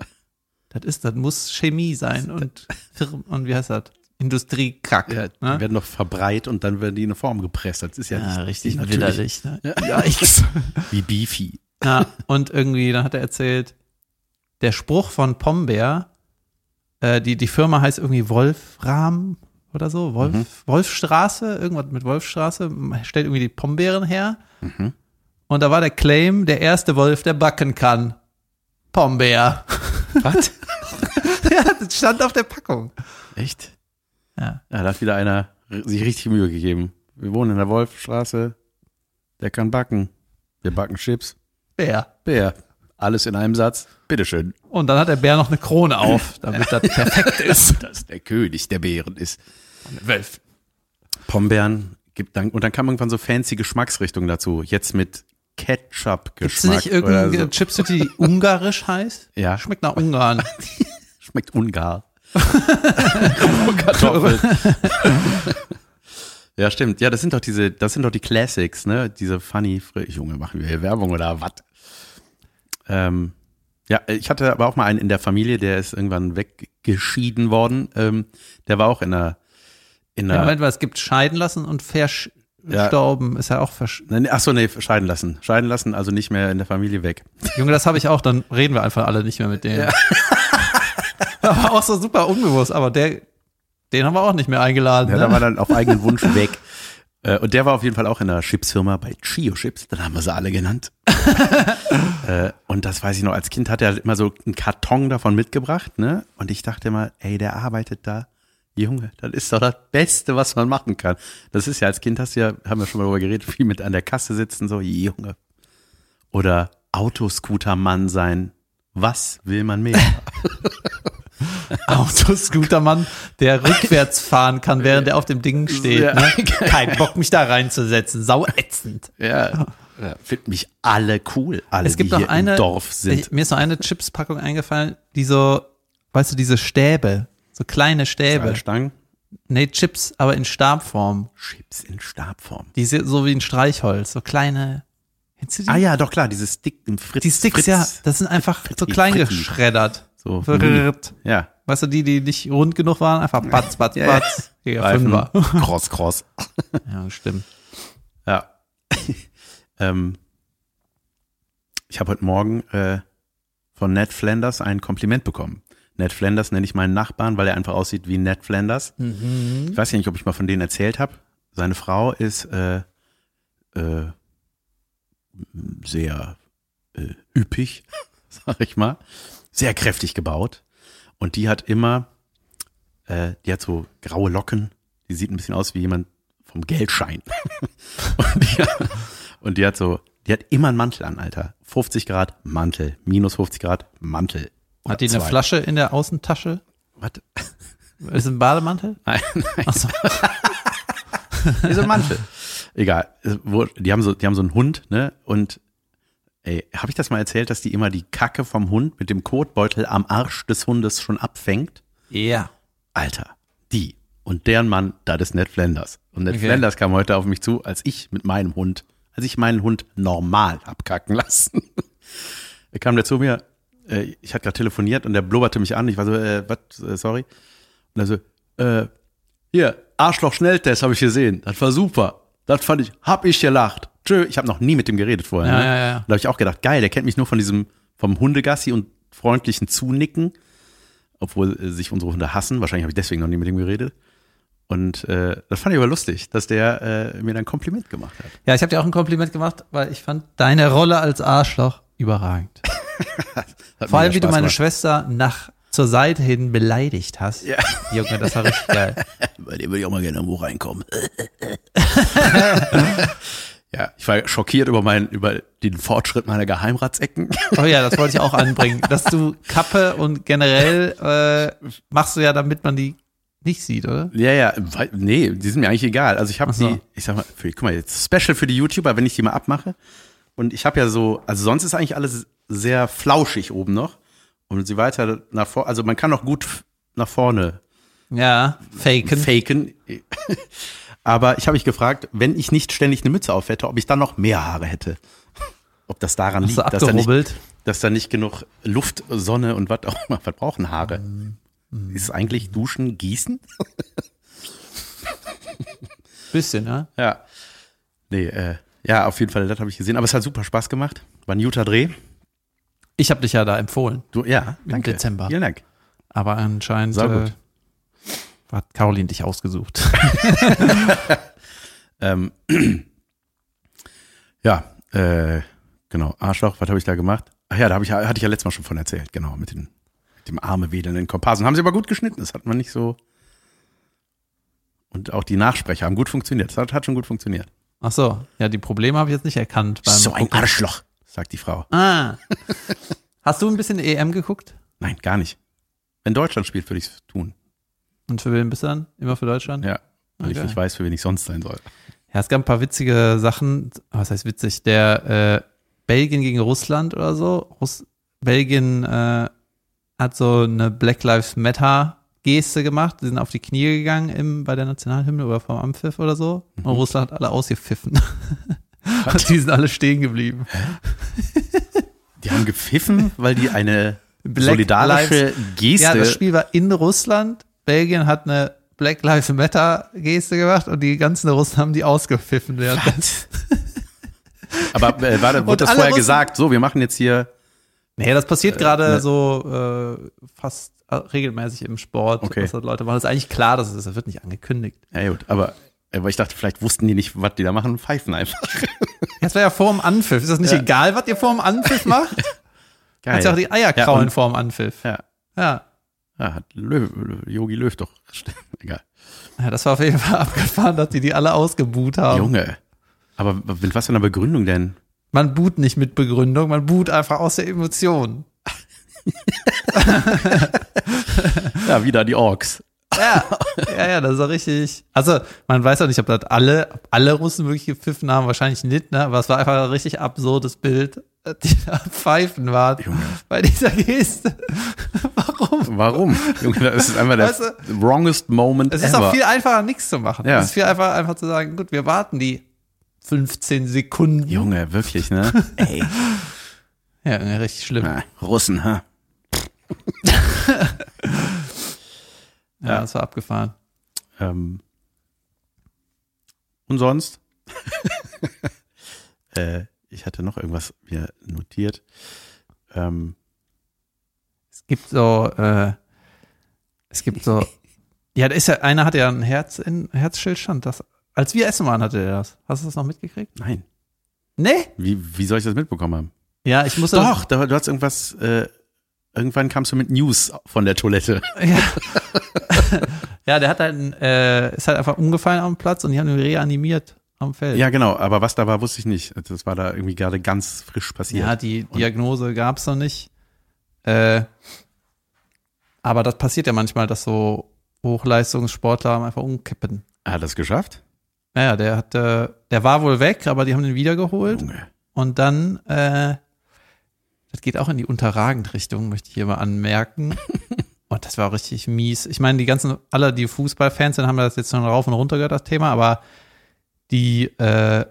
S1: Das ist, das muss Chemie sein und Firmen, und wie heißt das? Industriekrack.
S2: ja die
S1: ne?
S2: werden noch verbreitet und dann werden die in eine Form gepresst. Das ist ja,
S1: Ja,
S2: nicht,
S1: richtig widerlich. Ne? Ja,
S2: wie Beefy.
S1: ja, und irgendwie, dann hat er erzählt, der Spruch von Pombeer, äh, die, die Firma heißt irgendwie Wolfram oder so, Wolf,
S2: Mhm.
S1: Wolfstraße, irgendwas mit Wolfstraße, stellt irgendwie die Pombeeren her.
S2: Mhm.
S1: Und da war der Claim, der erste Wolf, der backen kann. Pombeer.
S2: Was?
S1: ja, das stand auf der Packung.
S2: Echt?
S1: Ja.
S2: Ja, da hat wieder einer sich richtig Mühe gegeben. Wir wohnen in der Wolfstraße. Der kann backen. Wir backen Chips.
S1: Bär.
S2: Bär. Alles in einem Satz. Bitteschön.
S1: Und dann hat der Bär noch eine Krone auf, damit das perfekt ist.
S2: Dass der König der Bären ist.
S1: Wölf.
S2: Pombeeren gibt dann, und dann kam irgendwann so fancy Geschmacksrichtungen dazu. Jetzt mit Ketchup-Geschmack.
S1: Gibt's nicht irgendeine
S2: so.
S1: Chipstüte, die ungarisch heißt?
S2: Ja.
S1: Schmeckt nach Ungarn.
S2: Schmeckt ungar. Kartoffeln. ja, stimmt. Ja, das sind doch diese, das sind doch die Classics, ne? Diese funny, Junge, machen wir hier Werbung oder was? Ähm, ja, ich hatte aber auch mal einen in der Familie, der ist irgendwann weggeschieden worden. Ähm, der war auch in einer, in
S1: Ja,
S2: einer,
S1: Moment mal, es gibt scheiden lassen und verstorben. Ist ja auch versch
S2: Nein, nee, ach so, nee, scheiden lassen. Scheiden lassen, also nicht mehr in der Familie weg.
S1: Junge, das habe ich auch, dann reden wir einfach alle nicht mehr mit denen. aber auch so super unbewusst, aber der, den haben wir auch nicht mehr eingeladen.
S2: Ja,
S1: ne?
S2: da war dann auf eigenen Wunsch weg. Äh, Und der war auf jeden Fall auch in einer Chipsfirma bei Chio Chips, dann haben wir sie alle genannt. Äh, Und das weiß ich noch, als Kind hat er immer so einen Karton davon mitgebracht, ne? Und ich dachte immer, ey, der arbeitet da. Junge, das ist doch das Beste, was man machen kann. Das ist ja, als Kind hast du ja, haben wir schon mal darüber geredet, viel mit an der Kasse sitzen, so, Junge. Oder Autoscooter-Mann sein. Was will man mehr?
S1: Autoscootermann, der rückwärts fahren kann, während er auf dem Ding steht.
S2: Ja.
S1: Ne? Kein Bock, mich da reinzusetzen. Sau ätzend.
S2: ja. Ja, finden mich alle cool, alle,
S1: Es gibt
S2: die
S1: noch
S2: hier
S1: eine,
S2: im Dorf sind.
S1: Ich, mir ist noch eine Chipspackung eingefallen, die so, weißt du, diese Stäbe, so kleine Stäbe.
S2: Stangen.
S1: Nee, Chips, aber in Stabform.
S2: Chips in Stabform.
S1: Die sind so wie ein Streichholz, so kleine. Du die?
S2: Ah ja, doch klar, diese Stick im Fritz.
S1: die Sticks,
S2: Fritz,
S1: ja, das sind einfach so
S2: Fritti,
S1: klein
S2: Fritti.
S1: geschreddert.
S2: So.
S1: Verrrrt.
S2: Ja.
S1: Weißt du, die, die nicht rund genug waren, einfach batz, batz,
S2: Ja,
S1: batz. Ja,
S2: Reifen.
S1: Fünfer.
S2: Cross, cross.
S1: Ja, stimmt.
S2: Ja. ähm, ich habe heute Morgen äh, von Ned Flanders ein Kompliment bekommen. Ned Flanders nenne ich meinen Nachbarn, weil er einfach aussieht wie Ned Flanders. Ich weiß ja nicht, ob ich mal von denen erzählt habe. Seine Frau ist äh, äh, sehr äh, üppig, sag ich mal, sehr kräftig gebaut. Und die hat immer, äh, die hat so graue Locken, die sieht ein bisschen aus wie jemand vom Geldschein. und, die, und die hat so, die hat immer einen Mantel an, Alter. 50 Grad Mantel, minus 50 Grad Mantel.
S1: Hat die eine
S2: zwei.
S1: Flasche in der Außentasche?
S2: Was?
S1: Ist ein Bademantel?
S2: Nein, nein. So ein Mantel. Egal. Die haben so, die haben so einen Hund, ne? Und ey, habe ich das mal erzählt, dass die immer die Kacke vom Hund mit dem Kotbeutel am Arsch des Hundes schon abfängt?
S1: Ja.
S2: Alter, die und deren Mann, das ist Ned Flanders. Und Ned
S1: Okay.
S2: Flanders kam heute auf mich zu, als ich mit meinem Hund, als ich meinen Hund normal abkacken lassen. er kam der zu mir, äh, ich hatte gerade telefoniert und der blubberte mich an. Ich war so, äh, was, äh, sorry. Und er so, äh, hier, Arschloch-Schnelltest habe ich gesehen. Das war super. Das fand ich, hab ich gelacht. Tschö, ich habe noch nie mit dem geredet vorher.
S1: Ja,
S2: ne?
S1: ja, ja.
S2: Da habe ich auch gedacht, geil, der kennt mich nur von diesem, vom Hundegassi und freundlichen Zunicken, obwohl äh, sich unsere Hunde hassen. Wahrscheinlich habe ich deswegen noch nie mit ihm geredet. Und äh, das fand ich aber lustig, dass der äh, mir dann ein Kompliment gemacht hat.
S1: Ja, ich habe dir auch ein Kompliment gemacht, weil ich fand deine Rolle als Arschloch überragend.
S2: Hat
S1: Vor allem, wie du meine
S2: gemacht.
S1: Schwester nach zur Seite hin beleidigt hast.
S2: Ja.
S1: Junge, das war richtig geil.
S2: Bei dem würde ich auch mal gerne irgendwo reinkommen. ja, ich war schockiert über meinen, über den Fortschritt meiner Geheimratsecken.
S1: Oh ja, das wollte ich auch anbringen. Dass du Kappe und generell äh, machst du ja, damit man die nicht sieht, oder?
S2: Ja, ja, nee, die sind mir eigentlich egal. Also ich habe
S1: so.
S2: die, ich sag mal, für, guck mal, jetzt Special für die YouTuber, wenn ich die mal abmache. Und ich habe ja so, also sonst ist eigentlich alles sehr flauschig oben noch. Und sie weiter nach vorne, also man kann auch gut nach vorne
S1: Ja, faken.
S2: faken. Aber ich habe mich gefragt, wenn ich nicht ständig eine Mütze auf hätte, ob ich dann noch mehr Haare hätte. Ob das daran
S1: Hast
S2: liegt, dass da, nicht, dass da nicht genug Luft, Sonne und was auch immer, was brauchen Haare? Ist es eigentlich Duschen, Gießen?
S1: Bisschen, ja.
S2: Ja. Nee, äh, ja, auf jeden Fall, das habe ich gesehen. Aber es hat super Spaß gemacht. War ein guter Dreh.
S1: Ich habe dich ja da empfohlen.
S2: Du, ja,
S1: Im
S2: danke.
S1: Dezember.
S2: Vielen Dank.
S1: Aber anscheinend. Äh, hat Caroline dich ausgesucht.
S2: Ähm, ja, äh, genau. Arschloch, was habe ich da gemacht? Ach ja, da hab ich, hatte ich ja letztes Mal schon von erzählt, genau, mit, den, mit dem Arme wedelnden Komparsen. Haben sie aber gut geschnitten, das hat man nicht so. Und auch die Nachsprecher haben gut funktioniert. Das hat, hat schon gut funktioniert.
S1: Ach so, ja, die Probleme habe ich jetzt nicht erkannt.
S2: So ein. Arschloch, sagt die Frau.
S1: Ah. Hast du ein bisschen EM geguckt?
S2: Nein, gar nicht. Wenn Deutschland spielt, würde ich es tun.
S1: Und für wen bist du dann? Immer für Deutschland?
S2: Ja, weil ich
S1: Okay.
S2: nicht weiß, für wen ich sonst sein soll.
S1: Ja, es gab ein paar witzige Sachen. Was heißt witzig? Der äh, Belgien gegen Russland oder so. Russ Belgien äh, hat so eine Black Lives Matter Geste gemacht. Die sind auf die Knie gegangen im, bei der Nationalhymne oder vom Ampfiff oder so. Und Russland hat alle ausgepfiffen. Und die sind alle stehen geblieben.
S2: Die haben gepfiffen, weil die eine
S1: Black
S2: solidarische
S1: Lives-
S2: Geste.
S1: Ja, das Spiel war in Russland. Belgien hat eine Black Lives Matter Geste gemacht und die ganzen Russen haben die ausgepfiffen.
S2: Aber äh, war, wurde das vorher
S1: Russen-
S2: gesagt, so, wir machen jetzt hier.
S1: nee, das passiert gerade
S2: ne.
S1: so äh, fast äh, regelmäßig im Sport,
S2: Okay.
S1: das Leute machen. Das ist eigentlich klar, dass es ist. Das wird nicht angekündigt.
S2: Ja, gut, aber, aber ich dachte, vielleicht wussten die nicht, was die da machen, pfeifen einfach.
S1: Das war ja vor dem Anpfiff. Ist das nicht
S2: Ja.
S1: egal, was ihr vor dem Anpfiff macht? Kannst ja auch die Eier
S2: Ja,
S1: kraulen
S2: und-
S1: vor dem Anpfiff.
S2: Ja,
S1: Ja.
S2: ja hat Löw, Yogi Löw doch. Egal.
S1: ja, das war auf jeden Fall abgefahren, dass die die alle ausgebuht haben.
S2: Junge. Aber mit was für einer Begründung denn?
S1: Man boot nicht mit Begründung, man boot einfach aus der Emotion.
S2: Ja, wieder die Orks.
S1: Ja, ja, ja, das ist auch richtig. Also, man weiß auch nicht, ob das alle, ob alle Russen wirklich gepfiffen haben, wahrscheinlich nicht, ne? Aber es war einfach ein richtig absurdes Bild, die da pfeifen waren
S2: Junge.
S1: bei dieser Geste. Warum?
S2: Warum? Junge, das ist einfach der
S1: Weißt
S2: wrongest moment
S1: Es ist
S2: ever.
S1: auch viel einfacher, nichts zu machen.
S2: Ja.
S1: Es ist viel einfacher, einfach zu sagen, gut, wir warten die 15 Sekunden.
S2: Junge, wirklich, ne? Ey.
S1: Ja, richtig schlimm.
S2: Na, Russen, ha?
S1: Ja, das war abgefahren.
S2: Ähm. Und sonst? äh, ich hatte noch irgendwas mir notiert. Ähm,
S1: Es gibt so, äh, es gibt so, ja, da ist ja, einer hatte ja ein Herz in Herzstillstand. Das, als wir essen waren, hatte er das. Hast du das noch mitgekriegt?
S2: nein.
S1: Nee?
S2: Wie, wie soll ich das mitbekommen haben?
S1: Ja, ich musste.
S2: Doch, da, du hast irgendwas, äh, irgendwann kamst du mit News von der Toilette.
S1: Ja. ja, der hat halt, äh, ist halt einfach umgefallen am Platz und die haben ihn reanimiert am Feld.
S2: Ja, genau, aber was da war, wusste ich nicht. Das war da irgendwie gerade ganz frisch passiert.
S1: Ja, die Diagnose gab's noch nicht. Äh, aber das passiert ja manchmal, dass so Hochleistungssportler einfach umkippen.
S2: Er hat das geschafft?
S1: Naja, der hat, äh, der war wohl weg, aber die haben den wiedergeholt.
S2: Junge.
S1: Und dann, äh, das geht auch in die Unterragend-Richtung, möchte ich hier mal anmerken. und das war auch richtig mies. Ich meine, die ganzen, alle, die Fußballfans sind, haben das jetzt schon rauf und runter gehört, das Thema, aber die, äh,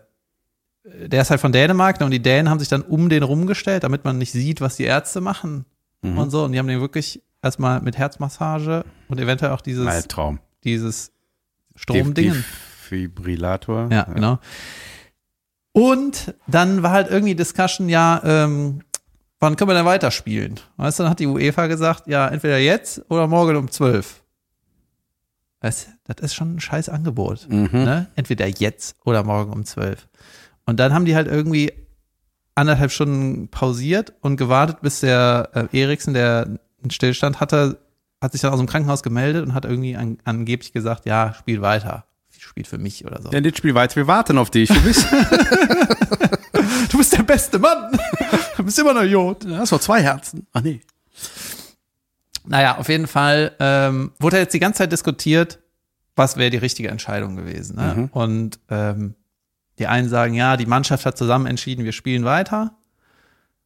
S1: der ist halt von Dänemark ne, und die Dänen haben sich dann um den rumgestellt, damit man nicht sieht, was die Ärzte machen
S2: Mhm.
S1: und so. Und die haben den wirklich erstmal mit Herzmassage und eventuell auch dieses,
S2: Albtraum.
S1: dieses Stromdingen.
S2: Defibrillator.
S1: Ja, genau. Und dann war halt irgendwie Discussion, ja, ähm, wann können wir denn weiterspielen? Weißt du, dann hat die UEFA gesagt, ja, entweder jetzt oder morgen um 12. Weißt du, das ist schon ein scheiß Angebot.
S2: Mhm.
S1: Ne? Entweder jetzt oder morgen um 12. Und dann haben die halt irgendwie anderthalb Stunden pausiert und gewartet, bis der äh, Eriksen, der einen Stillstand hatte, hat sich dann aus dem Krankenhaus gemeldet und hat irgendwie an, angeblich gesagt, ja, spiel weiter. Spielt für mich oder so.
S2: Ja, das Spiel weiter, wir warten auf dich. Du bist,
S1: Du bist der beste Mann. Du bist immer noch Jod.
S2: du hast doch zwei Herzen. Ach nee.
S1: Naja, auf jeden Fall ähm, wurde jetzt die ganze Zeit diskutiert, was wäre die richtige Entscheidung gewesen. Ne?
S2: Mhm.
S1: Und ähm, die einen sagen, ja, die Mannschaft hat zusammen entschieden, wir spielen weiter.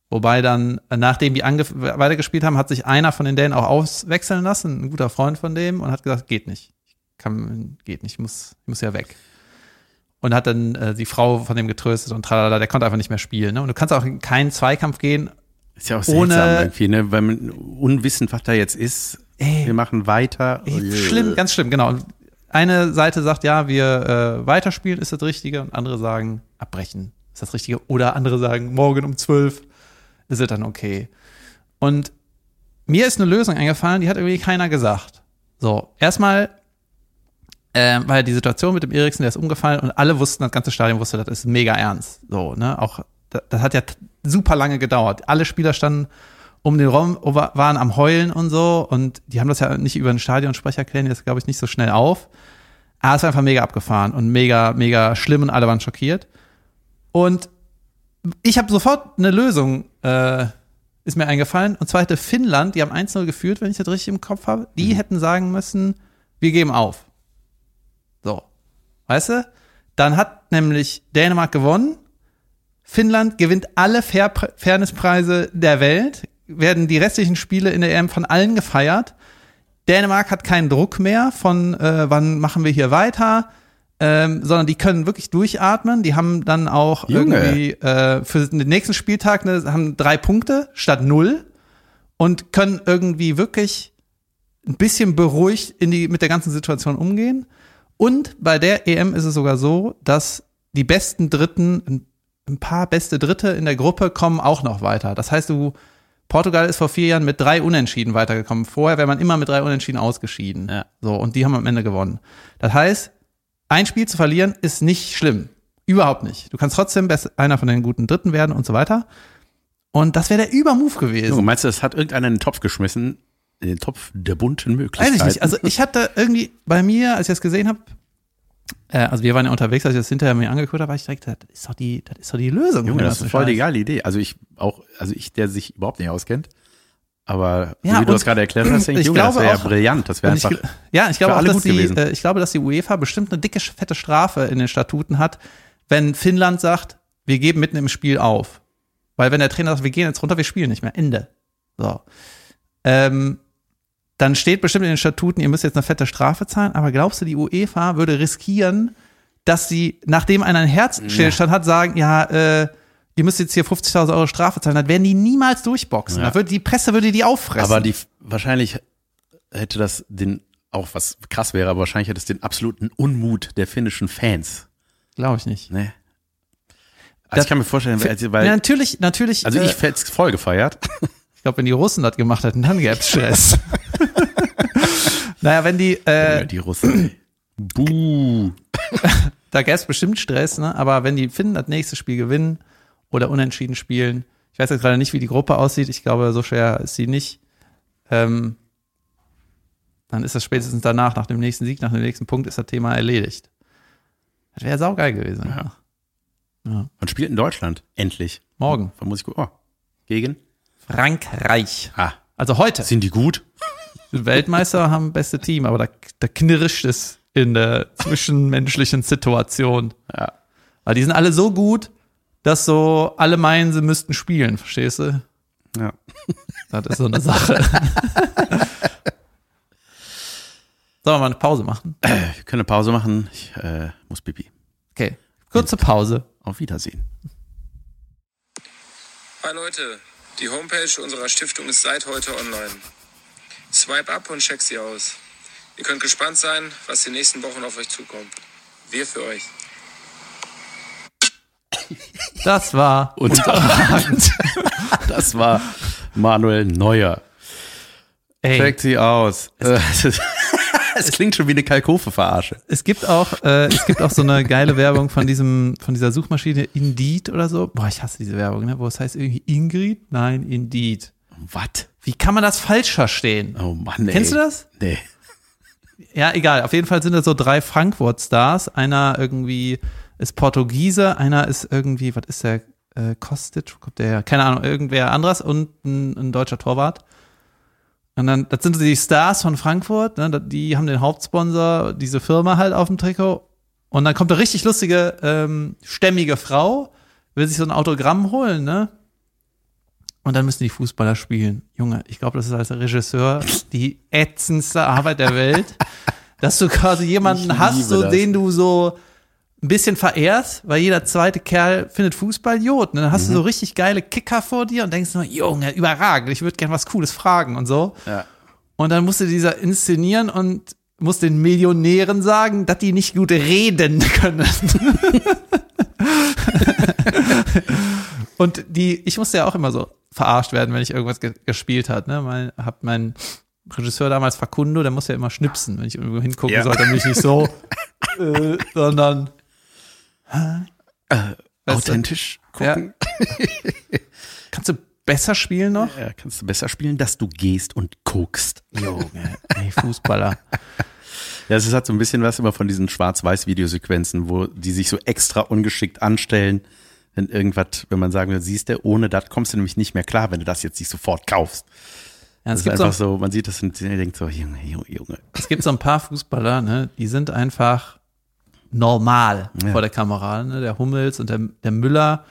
S1: Wobei dann, äh, nachdem die weitergespielt haben, hat sich einer von den Dänen auch auswechseln lassen, ein guter Freund von dem, und hat gesagt, geht nicht. Kann, geht nicht, ich muss, ich muss ja weg. Und hat dann äh, die Frau von dem getröstet und tralala, der konnte einfach nicht mehr spielen. Ne? Und du kannst auch in keinen Zweikampf gehen,
S2: Ist ja auch
S1: Ohne-
S2: seltsam irgendwie, ne? Weil man unwissend, was da jetzt ist.
S1: Ey.
S2: Wir machen weiter.
S1: Ey, Schlimm, ganz schlimm, genau. Und eine Seite sagt, ja, wir äh, weiterspielen ist das Richtige und andere sagen, abbrechen ist das Richtige. Oder andere sagen, morgen um zwölf ist es dann okay. Und mir ist eine Lösung eingefallen, die hat irgendwie keiner gesagt. So, erstmal äh, war ja die Situation mit dem Eriksen, der ist umgefallen und alle wussten, das ganze Stadion wusste, das ist mega ernst. So, ne, auch, das, das hat ja super lange gedauert. Alle Spieler standen um den Raum, wa- waren am Heulen und so und die haben das ja nicht über einen Stadionsprecher klären, das glaube ich nicht so schnell auf. Aber es war einfach mega abgefahren und mega, mega schlimm und alle waren schockiert. Und ich habe sofort eine Lösung, äh, ist mir eingefallen. Und zwar hätte Finnland, die haben 1-0 geführt, wenn ich das richtig im Kopf habe, die hätten sagen müssen, wir geben auf. So. Weißt du? Dann hat nämlich Dänemark gewonnen. Finnland gewinnt alle Fair Fairnesspreise der Welt, werden die restlichen Spiele in der EM von allen gefeiert. Dänemark hat keinen Druck mehr von, äh, wann machen wir hier weiter, ähm, sondern die können wirklich durchatmen. Die haben dann auch
S2: Junge.
S1: irgendwie äh, für den nächsten Spieltag ne, haben drei Punkte statt null und können irgendwie wirklich ein bisschen beruhigt in die, mit der ganzen Situation umgehen. Und bei der EM ist es sogar so, dass die besten Dritten, ein, paar beste Dritte in der Gruppe kommen auch noch weiter. Das heißt, du, Portugal ist vor vier Jahren mit drei Unentschieden weitergekommen. Vorher wäre man immer mit drei Unentschieden ausgeschieden.
S2: Ja.
S1: So, und die haben am Ende gewonnen. Das heißt, ein Spiel zu verlieren ist nicht schlimm. Überhaupt nicht. Du kannst trotzdem einer von den guten Dritten werden und so weiter. Und das wäre der Übermove gewesen.
S2: Junge, meinst du, das hat irgendeiner in den Topf geschmissen? In den Topf der bunten
S1: Weiß
S2: Möglichkeiten?
S1: ich nicht. Also ich hatte irgendwie bei mir, als ich das gesehen habe, äh, also wir waren ja unterwegs, als ich das hinterher mir angeguckt habe, war ich direkt, das ist doch die, das ist doch die Lösung.
S2: Junge, das ist voll die geile Idee. Also ich auch, also ich, der sich überhaupt nicht auskennt, Aber
S1: Ja,
S2: so wie du das gerade erklärt hast, denke ich,
S1: ich
S2: Junge, das wäre ja brillant. Das wäre
S1: ich,
S2: einfach.
S1: gl- ja, ich glaube auch, dass die,
S2: gewesen.
S1: äh, ich glaube, dass die UEFA bestimmt eine dicke, fette Strafe in den Statuten hat, wenn Finnland sagt, wir geben mitten im Spiel auf. Weil wenn der Trainer sagt, wir gehen jetzt runter, wir spielen nicht mehr. Ende. So. Ähm, dann steht bestimmt in den Statuten, ihr müsst jetzt eine fette Strafe zahlen, aber glaubst du, die UEFA würde riskieren, dass sie, nachdem einer einen Herzstillstand hat, sagen, ja, äh, ihr müsst jetzt hier 50.000 Euro Strafe zahlen, dann werden die niemals durchboxen.
S2: Ja.
S1: Da würde, die Presse würde die auffressen.
S2: Aber die wahrscheinlich hätte das den auch was krass wäre, aber wahrscheinlich hätte es den absoluten Unmut der finnischen Fans.
S1: Glaube ich nicht.
S2: Ne? Also
S1: Das-
S2: ich kann mir vorstellen, weil, weil
S1: ja, natürlich, natürlich.
S2: also
S1: äh,
S2: ich hätte es voll gefeiert.
S1: Ich glaube, wenn die Russen das gemacht hätten, dann gäbe es Stress. naja, wenn die, äh,
S2: die Russen. Buh.
S1: da gäbe es bestimmt Stress, ne? aber wenn die Finnen das nächste Spiel gewinnen oder unentschieden spielen, ich weiß jetzt gerade nicht, wie die Gruppe aussieht, ich glaube, so schwer ist sie nicht, ähm, dann ist das spätestens danach, nach dem nächsten Sieg, nach dem nächsten Punkt, ist das Thema erledigt. Das wäre saugeil gewesen.
S2: Ja.
S1: Ja.
S2: Man spielt in Deutschland. Endlich.
S1: Morgen.
S2: Muss ich gucken. Oh. Gegen?
S1: Frankreich.
S2: Ah.
S1: Also heute.
S2: Sind die gut?
S1: Die Weltmeister haben beste Team, aber da, da knirscht es in der zwischenmenschlichen Situation.
S2: Ja.
S1: Weil die sind alle so gut, dass so alle meinen, sie müssten spielen, verstehst du?
S2: Ja.
S1: Das ist so eine Sache. Sollen wir mal eine Pause machen?
S2: Wir können eine Pause machen. Ich äh, muss pipi.
S1: Okay. Kurze Pause.
S2: Auf Wiedersehen.
S3: Hi Leute, die Homepage unserer Stiftung ist seit heute online. Swipe up und check sie aus. Ihr könnt gespannt sein, was die nächsten Wochen auf euch zukommt. Wir für euch.
S1: Das war
S2: Und das war Manuel Neuer.
S1: Ey,
S2: Check sie aus. Es, es klingt schon wie eine Kalkofe-Verarsche.
S1: es gibt auch äh, es gibt auch so eine geile Werbung von diesem von dieser Suchmaschine Indeed oder so. Boah, ich hasse diese Werbung, ne? Wo es heißt irgendwie Ingrid? Nein, Indeed.
S2: Was?
S1: Wie kann man das falsch verstehen?
S2: Oh Mann, ey.
S1: Kennst du das?
S2: Nee.
S1: Ja, egal. Auf jeden Fall sind das so drei Frankfurt-Stars. Einer irgendwie ist Portugiese, einer ist irgendwie, was ist der? Äh, Kostic, kommt der? Keine Ahnung, irgendwer anderes und ein, ein deutscher Torwart. Und dann, das sind die Stars von Frankfurt, ne? die haben den Hauptsponsor, diese Firma halt auf dem Trikot. Und dann kommt eine richtig lustige, ähm, stämmige Frau, will sich so ein Autogramm holen, ne? Und dann müssen die Fußballer spielen. Junge, ich glaube, das ist als Regisseur die ätzendste Arbeit der Welt, dass du quasi jemanden hast, so, den du so ein bisschen verehrst, weil jeder zweite Kerl findet Fußball Jod. Und dann hast
S2: Mhm.
S1: du so richtig geile Kicker vor dir und denkst nur, Junge, überragend, ich würde gern was Cooles fragen und so.
S2: Ja.
S1: Und dann musst du dieser inszenieren und musst den Millionären sagen, dass die nicht gut reden können. und die, ich musste ja auch immer so verarscht werden, wenn ich irgendwas ge gespielt hat. Ne? Mein, hab mein Regisseur damals Facundo, der muss ja immer schnipsen, wenn ich irgendwo hingucken
S2: Ja.
S1: soll, dann bin ich nicht so, äh, sondern du?
S2: Authentisch gucken.
S1: kannst du besser spielen noch?
S2: Ja. kannst du besser spielen, dass du gehst und guckst.
S1: Junge, ey, Fußballer.
S2: Ja, es hat so ein bisschen was immer von diesen Schwarz-Weiß-Videosequenzen, wo die sich so extra ungeschickt anstellen, wenn irgendwas, wenn man sagen will, siehst du, ohne das kommst du nämlich nicht mehr klar, wenn du das jetzt nicht sofort kaufst.
S1: Ja,
S2: Das
S1: es,
S2: ist
S1: gibt so,
S2: einfach so, man sieht das und denkt so, Junge, Junge, Junge.
S1: es gibt so ein paar Fußballer, ne, die sind einfach normal
S2: Ja.
S1: vor der Kamera, ne? Der Hummels und der, der Müller.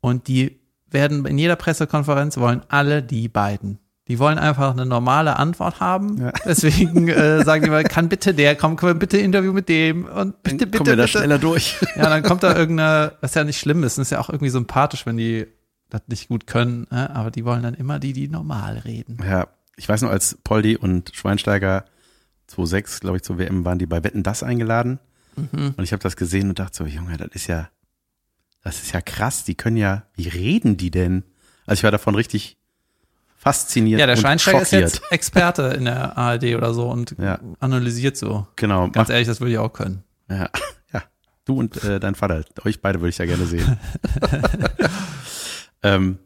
S1: Und die werden in jeder Pressekonferenz wollen alle die beiden. Die wollen einfach eine normale Antwort haben.
S2: Ja.
S1: Deswegen äh, sagen die mal, kann bitte der kommen, können wir bitte Interview mit dem und bitte, bitte,
S2: Kommen wir da
S1: bitte.
S2: schneller durch.
S1: Ja, dann kommt da irgendeine, was ja nicht schlimm ist, ist ja auch irgendwie sympathisch, wenn die das nicht gut können, ne? aber die wollen dann immer die, die normal reden.
S2: Ja, ich weiß noch, als Poldi und Schweinsteiger 2006, glaube ich, zur WM waren die bei Wetten das eingeladen.
S1: Mhm.
S2: Und ich habe das gesehen und dachte so, Junge, das ist ja, das ist ja krass. Die können ja, wie reden die denn? Also ich war davon richtig fasziniert.
S1: Ja, der Schweinsteiger ist jetzt Experte in der ARD oder so und
S2: Ja.
S1: analysiert so.
S2: Genau.
S1: Ganz ehrlich, das würde ich auch können.
S2: Ja, ja. Du und äh, dein Vater, euch beide würde ich ja gerne sehen. ähm,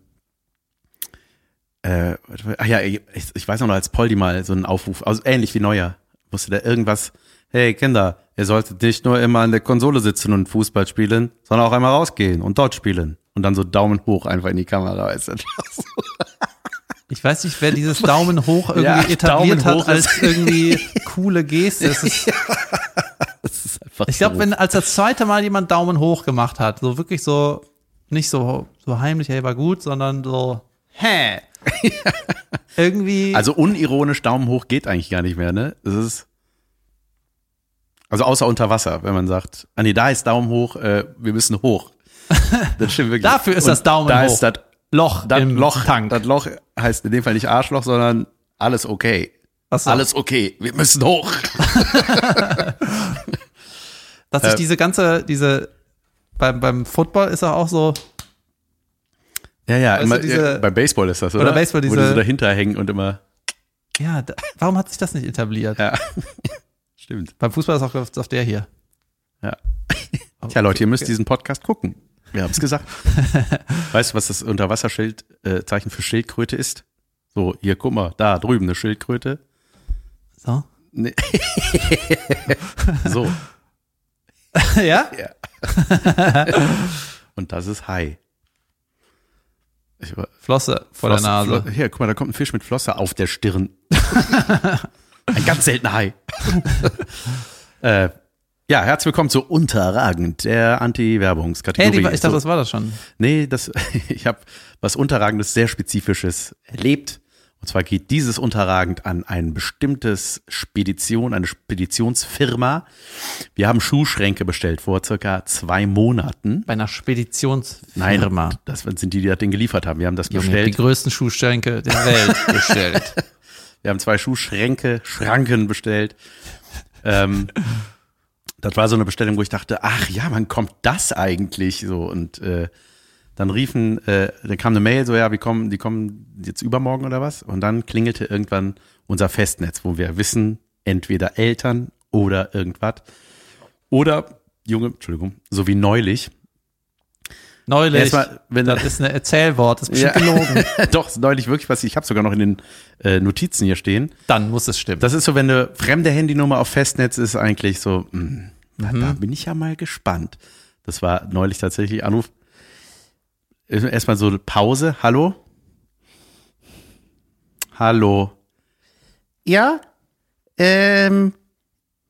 S2: äh, ach ja, ich, ich weiß noch, als Poldi mal so einen Aufruf, also ähnlich wie Neuer, musste da irgendwas, hey Kinder, ihr solltet nicht nur immer an der Konsole sitzen und Fußball spielen, sondern auch einmal rausgehen und dort spielen. Und dann so Daumen hoch einfach in die Kamera. Weißt du?
S1: Ich weiß nicht, wer dieses Daumen hoch irgendwie
S2: Ja,
S1: etabliert
S2: Daumen hoch
S1: hat als irgendwie coole Geste. Es ist,
S2: Das ist einfach
S1: ich glaube, wenn als das zweite Mal jemand Daumen hoch gemacht hat, so wirklich so, nicht so, so heimlich, hey, war gut, sondern so, hä? irgendwie.
S2: Also unironisch Daumen hoch geht eigentlich gar nicht mehr, ne? Das ist. Also außer unter Wasser, wenn man sagt, ah nee, da ist Daumen hoch, äh, wir müssen hoch. Das stimmt wirklich.
S1: Dafür ist
S2: Und
S1: das Daumen
S2: da
S1: hoch.
S2: Ist das,
S1: Loch
S2: das
S1: im
S2: Loch,
S1: Tank.
S2: Das Loch heißt in dem Fall nicht Arschloch, sondern alles okay.
S1: So.
S2: Alles okay, wir müssen hoch.
S1: Dass sich
S2: äh,
S1: diese ganze, diese, beim, beim Football ist er auch so,
S2: Ja, ja, immer,
S1: diese-
S2: ja, bei Baseball ist das, oder?
S1: Oder Baseball,
S2: Wo die
S1: diese-
S2: so dahinter hängen und immer,
S1: ja, da, warum hat sich das nicht etabliert?
S2: ja. Stimmt.
S1: Beim Fußball ist auch auf, auf der hier.
S2: Ja. Tja, Leute, ihr müsst diesen Podcast gucken. Wir haben es gesagt. weißt du, was das Unterwasserschild, äh, Zeichen für Schildkröte ist? So, hier, guck mal, da drüben eine Schildkröte.
S1: So.
S2: Nee. so,
S1: ja?
S2: und das ist Hai. War,
S1: Flosse vor der
S2: Flosse-
S1: Nase.
S2: Flo- Hier, guck mal, da kommt ein Fisch mit Flosse auf der Stirn. ein ganz seltener Hai. äh, ja, herzlich willkommen zu Unterragend, der
S1: Hey,
S2: Anti-Werbungskategorie.
S1: die, war- ich dachte, das war das schon.
S2: Nee, das, ich habe was Unterragendes, sehr Spezifisches erlebt. Und zwar geht dieses Unterragend an ein bestimmtes Spedition, eine Speditionsfirma. Wir haben Schuhschränke bestellt vor circa zwei Monaten.
S1: Bei einer
S2: Nein,
S1: Speditionsfirma.
S2: das sind die, die das Ding geliefert haben. Wir haben das
S1: Junge, die
S2: bestellt.
S1: größten Schuhschränke der Welt bestellt.
S2: Wir haben zwei Schuhschränke, Schranken bestellt. Ähm, das war so eine Bestellung, wo ich dachte, ach ja, wann kommt das eigentlich so? Und äh, dann riefen, äh, dann kam eine Mail, so ja, wir kommen, die kommen jetzt übermorgen oder was? Und dann klingelte irgendwann unser Festnetz, wo wir wissen, entweder Eltern oder irgendwas. Oder, Junge, Entschuldigung, so wie neulich.
S1: Neulich.
S2: Erstmal, wenn
S1: das ist ein Erzählwort, das ist bestimmt gelogen.
S2: Doch, neulich wirklich was, ich habe sogar noch in den äh, Notizen hier stehen.
S1: Dann muss es stimmen.
S2: Das ist so, wenn eine fremde Handynummer auf Festnetz ist, eigentlich so, mh, na, da bin ich ja mal gespannt. Das war neulich tatsächlich Anruf. Erstmal so eine Pause. Hallo? Hallo?
S4: Ja? Ähm,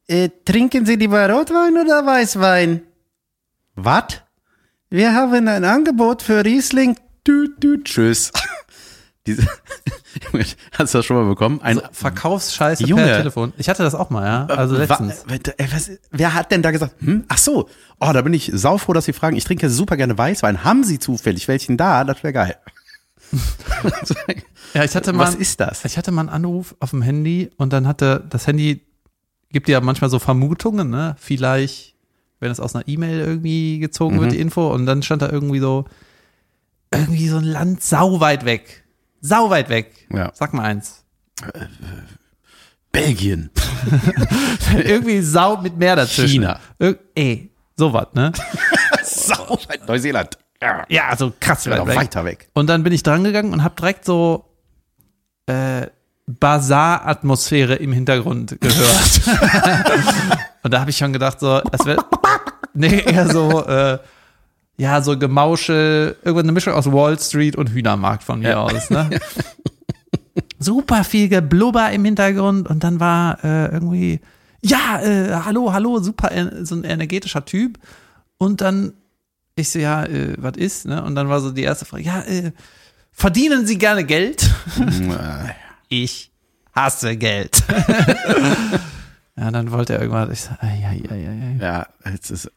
S4: äh, trinken Sie lieber Rotwein oder Weißwein?
S2: Was?
S4: Wir haben ein Angebot für Riesling.
S2: Düt, düt, tschüss. Diese, hast du das schon mal bekommen? Ein,
S1: so, Verkaufsscheiße
S2: Junge.
S1: per Telefon. Ich hatte das auch mal, ja. Also
S2: Wa-
S1: letztens.
S2: ey, was, wer hat denn da gesagt, hm? ach so, oh, da bin ich saufroh, dass Sie fragen. Ich trinke super gerne Weißwein. Haben Sie zufällig welchen da? Das wäre geil.
S1: Ja, ich hatte mal,
S2: Was ist das?
S1: ich hatte mal einen Anruf auf dem Handy und dann hatte das Handy gibt ja manchmal so Vermutungen, ne? Vielleicht, wenn es aus einer E-Mail irgendwie gezogen
S2: Mhm.
S1: wird, die Info, und dann stand da irgendwie so, irgendwie so ein Land sau weit weg. Sau weit weg.
S2: Ja.
S1: Sag mal eins.
S2: Belgien.
S1: irgendwie sau mit Meer dazwischen.
S2: China.
S1: Ir ey, sowas, ne?
S2: Sau weit. Neuseeland. Ja,
S1: Ja, also krass weit weg.
S2: weiter weg.
S1: Und dann bin ich dran gegangen und habe direkt so äh, Bazar-Atmosphäre im Hintergrund gehört. und da habe ich schon gedacht, so, es wäre nee, eher so, äh, ja, so Gemauschel, irgendwann eine Mischung aus Wall Street und Hühnermarkt von mir
S2: Ja.
S1: aus, ne? Super viel Geblubber im Hintergrund und dann war äh, irgendwie, ja, äh, hallo, hallo, super, so ein energetischer Typ. Und dann, ich so, ja, äh, was ist, ne? Und dann war so die erste Frage, ja, äh, verdienen Sie gerne Geld? ich hasse Geld. ja, dann wollte er irgendwann, ich so, ai, ai, ai, ai.
S2: Ja, es ist,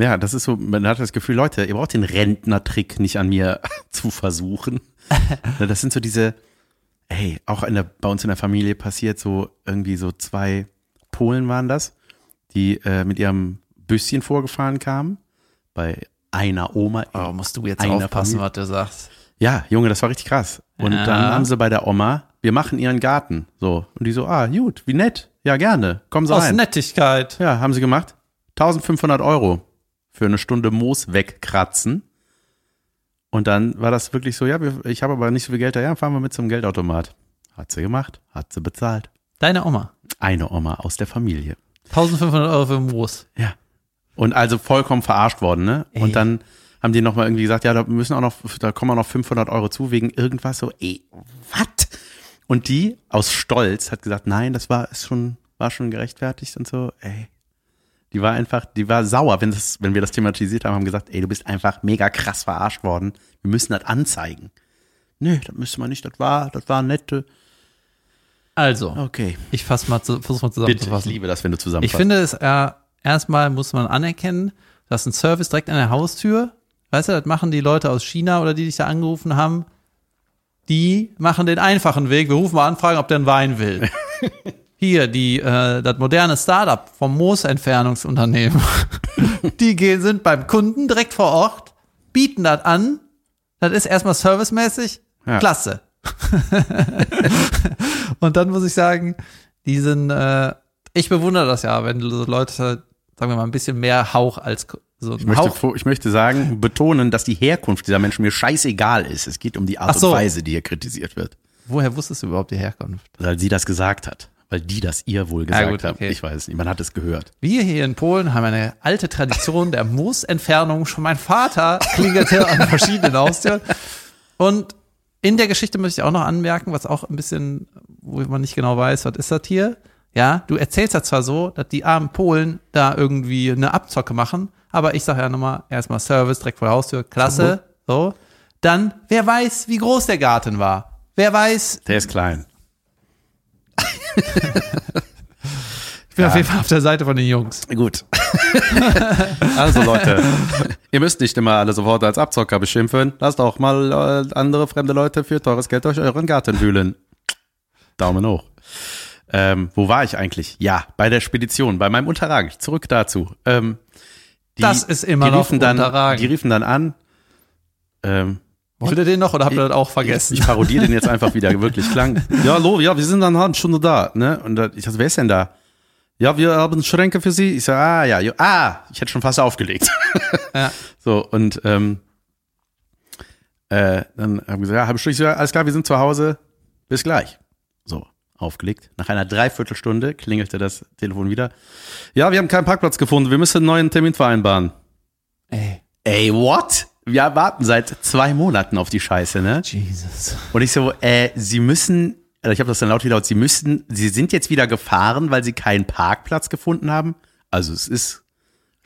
S2: ja, das ist so, man hat das Gefühl, Leute, ihr braucht den Rentnertrick nicht an mir zu versuchen. Das sind so diese, hey, auch in der, bei uns in der Familie passiert so irgendwie so zwei Polen waren das, die äh, mit ihrem Büsschen vorgefahren kamen. Bei einer Oma.
S1: Oh, musst du jetzt aufpassen,
S2: Familie.
S1: was du sagst.
S2: Ja, Junge, das war richtig krass. Und
S1: Ja.
S2: dann haben sie bei der Oma, wir machen ihren Garten. So. Und die so, ah, gut, wie nett. Ja, gerne. Kommen Sie
S1: Aus
S2: rein.
S1: Nettigkeit.
S2: Ja, haben sie gemacht. 1500 Euro für eine Stunde Moos wegkratzen. Und dann war das wirklich so, ja, ich habe aber nicht so viel Geld da, ja, fahren wir mit zum Geldautomat. Hat sie gemacht, hat sie bezahlt.
S1: Deine Oma.
S2: Eine Oma aus der Familie.
S1: 1500 Euro für Moos.
S2: Ja. Und also vollkommen verarscht worden, ne?
S1: Ey.
S2: Und dann haben die nochmal irgendwie gesagt, ja, da müssen auch noch, da kommen auch noch 500 Euro zu wegen irgendwas so, ey, was? Und die aus Stolz hat gesagt, nein, das war, ist schon, war schon gerechtfertigt und so, ey. Die war einfach, die war sauer, wenn, das, wenn wir das thematisiert haben, haben gesagt, ey, du bist einfach mega krass verarscht worden. Wir müssen das anzeigen. Nö, das müssen wir nicht, das war, das war nette.
S1: Also,
S2: Okay.
S1: ich fasse mal, zu, versuch mal
S2: Bitte, ich
S1: zusammenzufassen.
S2: liebe das, wenn du
S1: Ich
S2: zusammenfasst.
S1: finde es, äh, erstmal muss man anerkennen, dass ein Service direkt an der Haustür, weißt du, das machen die Leute aus China oder die dich da angerufen haben, die machen den einfachen Weg. Wir rufen mal an, fragen, ob der einen Wein will. Hier, die, äh, das moderne Startup vom Moosentfernungsunternehmen, die gehen, sind beim Kunden direkt vor Ort, bieten das an. Das ist erstmal servicemäßig.
S2: Ja.
S1: Klasse. Und dann muss ich sagen, die sind, äh, ich bewundere das ja, wenn so Leute, sagen wir mal, ein bisschen mehr Hauch als so
S2: Ich möchte,
S1: Hauch.
S2: ich möchte sagen, betonen, dass die Herkunft dieser Menschen mir scheißegal ist. Es geht um die Art
S1: so.
S2: und Weise, die hier kritisiert wird.
S1: Woher wusstest du überhaupt die Herkunft?
S2: Weil sie das gesagt hat. Weil die das ihr wohl
S1: Ja,
S2: gesagt
S1: gut,
S2: haben.
S1: okay.
S2: Ich weiß es nicht. Man hat es gehört.
S1: Wir hier in Polen haben eine alte Tradition der Moosentfernung. Schon mein Vater klingelte an verschiedenen Haustüren. Und in der Geschichte möchte ich auch noch anmerken, was auch ein bisschen, wo man nicht genau weiß, was ist das hier? Ja, du erzählst ja zwar so, dass die armen Polen da irgendwie eine Abzocke machen, aber ich sage ja nochmal, erstmal Service direkt vor der Haustür, klasse, so. Dann, wer weiß, wie groß der Garten war? Wer weiß,
S2: Der ist klein.
S1: Ich bin auf jeden Fall auf der Seite von den Jungs.
S2: Gut. also Leute, ihr müsst nicht immer alle sofort als Abzocker beschimpfen. Lasst auch mal äh, andere fremde Leute für teures Geld durch euren Garten wühlen. Daumen hoch. Ähm, wo war ich eigentlich? Ja, bei der Spedition, bei meinem Unterrang. Zurück dazu. Ähm, die,
S1: Das ist immer
S2: die
S1: noch
S2: riefen dann. Die riefen dann an. Ähm,
S1: Wollt ihr den noch oder habt ihr das auch vergessen?
S2: Ich, ich parodiere den jetzt einfach wieder, wirklich klang. Ja, hallo, ja, wir sind dann eine halbe Stunde da, ne? Und da, ich dachte, wer ist denn da? Ja, wir haben Schränke für Sie. Ich so, ah, ja, jo, ah, ich hätte schon fast aufgelegt.
S1: Ja.
S2: So, und ähm, äh, dann haben wir gesagt, ja, Stunde. Ich ja, alles klar, wir sind zu Hause. Bis gleich. So, aufgelegt. Nach einer Dreiviertelstunde klingelte das Telefon wieder. Ja, wir haben keinen Parkplatz gefunden. Wir müssen einen neuen Termin vereinbaren.
S1: Ey,
S2: Ey, what? Wir warten seit zwei Monaten auf die Scheiße, ne?
S1: Jesus.
S2: Und ich so, äh, sie müssen, also ich habe das dann laut laut, sie müssen, sie sind jetzt wieder gefahren, weil sie keinen Parkplatz gefunden haben. Also es ist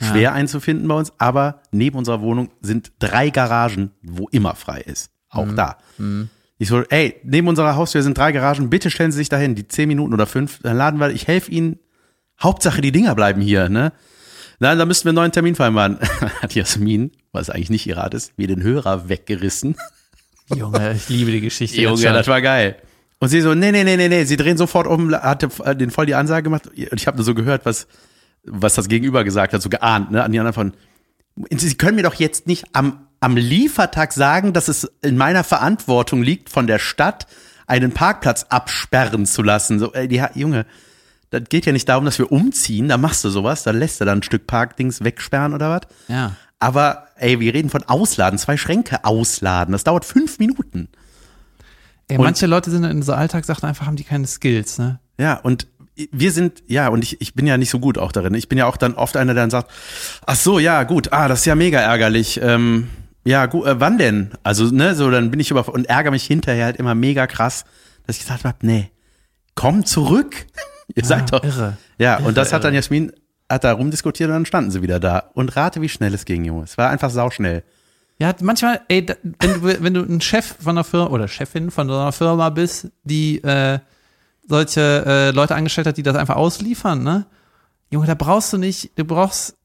S2: schwer einzufinden bei uns, aber neben unserer Wohnung sind drei Garagen, wo immer frei ist. Auch da. Ich so, ey, neben unserer Haustür sind drei Garagen, bitte stellen Sie sich dahin, die zehn Minuten oder fünf, dann laden wir, ich helfe Ihnen. Hauptsache, die Dinger bleiben hier, ne? Nein, da müssten wir einen neuen Termin vereinbaren. Hat Jasmin, was eigentlich nicht ihr Rat ist, mir den Hörer weggerissen.
S1: Junge, ich liebe die Geschichte.
S2: Junge, das war geil. Und sie so, nee, nee, nee, nee, nee, sie drehen sofort um, hatte äh, den voll die Ansage gemacht. Und ich habe nur so gehört, was, was das Gegenüber gesagt hat, so geahnt, ne, an die anderen von, sie können mir doch jetzt nicht am, am Liefertag sagen, dass es in meiner Verantwortung liegt, von der Stadt einen Parkplatz absperren zu lassen. So, ey, die, Junge, das geht ja nicht darum, dass wir umziehen, da machst du sowas, da lässt du dann ein Stück Parkdings wegsperren oder was.
S1: Ja.
S2: Aber, ey, wir reden von Ausladen, zwei Schränke ausladen, das dauert fünf Minuten.
S1: Ey,
S2: Und-
S1: manche Leute sind in so Alltagssachen einfach, haben die keine Skills, ne?
S2: Ja, und wir sind, ja, und ich, ich bin ja nicht so gut auch darin. Ich bin ja auch dann oft einer, der dann sagt, ach so, ja, gut, ah, das ist ja mega ärgerlich. Ähm, ja, gut, äh, wann denn? Also, ne, so, dann bin ich über und ärgere mich hinterher halt immer mega krass, dass ich gesagt habe, nee, komm zurück. Ihr seid doch.
S1: irre.
S2: Ja, und das hat
S1: irre.
S2: dann Jasmin, hat da rumdiskutiert und dann standen sie wieder da. Und rate, wie schnell es ging, Junge. Es war einfach sauschnell.
S1: Ja, manchmal, ey, wenn du, wenn du ein Chef von einer Firma oder Chefin von so einer Firma bist, die äh, solche äh, Leute angestellt hat, die das einfach ausliefern, ne? Junge, da brauchst du nicht, du brauchst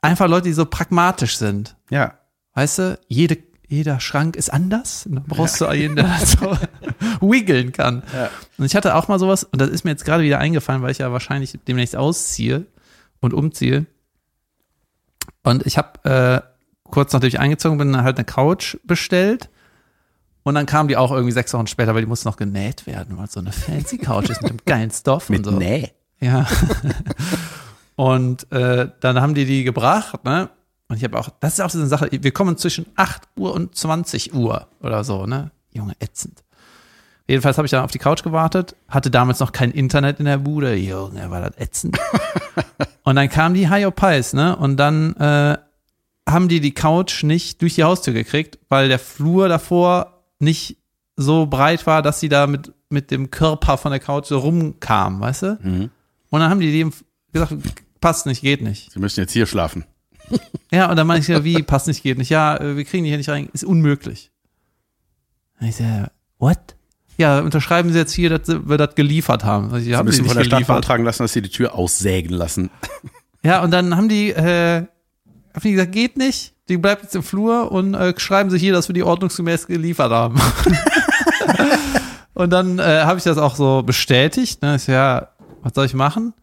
S1: einfach Leute, die so pragmatisch sind.
S2: Ja.
S1: Weißt du, jede, jeder Schrank ist anders. Dann brauchst du einen, der so wiggeln kann.
S2: Ja.
S1: Und ich hatte auch mal sowas, und das ist mir jetzt gerade wieder eingefallen, weil ich ja wahrscheinlich demnächst ausziehe und umziehe. Und ich habe äh, kurz nachdem ich eingezogen bin, halt eine Couch bestellt. Und dann kam die auch irgendwie sechs Wochen später, weil die musste noch genäht werden, weil so eine fancy Couch ist mit dem geilen Stoff
S2: Mit
S1: und so.
S2: nee.
S1: Ja. und äh, dann haben die die gebracht, ne? Und ich habe auch, das ist auch so eine Sache, wir kommen zwischen 8 Uhr und 20 Uhr oder so, ne? Junge, ätzend. Jedenfalls habe ich dann auf die Couch gewartet, hatte damals noch kein Internet in der Bude. Junge, war das ätzend. und dann kam die High Pies, ne? Und dann äh, haben die die Couch nicht durch die Haustür gekriegt, weil der Flur davor nicht so breit war, dass sie da mit, mit dem Körper von der Couch so rumkam, weißt du?
S2: Mhm.
S1: Und dann haben die dem gesagt, passt nicht, geht nicht.
S2: Sie müssen jetzt hier schlafen.
S1: Ja, und dann meine ich ja, wie, passt nicht, geht nicht. Ja, äh, wir kriegen die hier nicht rein, ist unmöglich. Und ich sage, what? Ja, unterschreiben Sie jetzt hier, dass wir das geliefert haben. Also,
S2: Sie
S1: haben
S2: müssen von der Stadt
S1: geliefert.
S2: beantragen lassen, dass sie die Tür aussägen lassen.
S1: Ja, und dann haben die, äh, haben die gesagt, geht nicht. Die bleibt jetzt im Flur und äh, schreiben Sie hier, dass wir die ordnungsgemäß geliefert haben. und dann äh, habe ich das auch so bestätigt. Ne? Ich ja, was soll ich machen?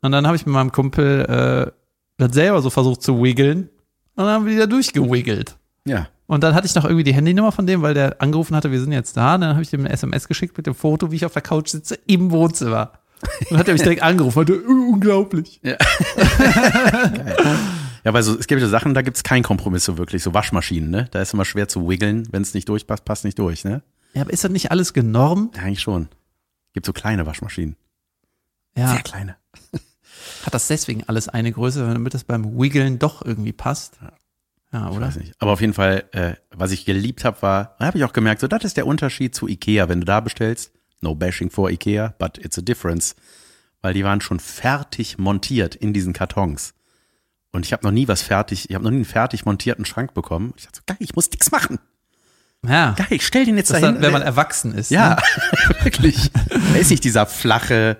S1: Und dann habe ich mit meinem Kumpel äh, das selber so versucht zu wiggeln. Und dann haben wir die da durchgewiggelt.
S2: Ja.
S1: Und dann hatte ich noch irgendwie die Handynummer von dem, weil der angerufen hatte, wir sind jetzt da. Und dann habe ich dem eine SMS geschickt mit dem Foto, wie ich auf der Couch sitze im Wohnzimmer. Und dann hat er mich direkt angerufen. Meinte, "Äh, unglaublich.
S2: Ja, weil so, es gibt ja Sachen, da gibt's keinen Kompromiss so wirklich. So Waschmaschinen, ne? Da ist immer schwer zu wiggeln. Wenn es nicht durchpasst, passt nicht durch, ne?
S1: Ja, aber ist das nicht alles genormt?
S2: Ja, eigentlich schon. Gibt so kleine Waschmaschinen.
S1: Ja.
S2: Sehr kleine.
S1: Hat das deswegen alles eine Größe, damit das beim Wiggeln doch irgendwie passt? Ja,
S2: Ich
S1: oder?
S2: weiß nicht. Aber auf jeden Fall, äh, was ich geliebt habe, war, da habe ich auch gemerkt, so, das ist der Unterschied zu Ikea. Wenn du da bestellst, no bashing for Ikea, but it's a difference. Weil die waren schon fertig montiert in diesen Kartons. Und ich habe noch nie was fertig, ich habe noch nie einen fertig montierten Schrank bekommen. Ich dachte so, geil, ich muss nix machen.
S1: Ja.
S2: Geil, ich stell den jetzt
S1: Das
S2: dahin.
S1: dann, wenn man erwachsen ist.
S2: Ja,
S1: Ne?
S2: wirklich. Da ist nicht dieser flache,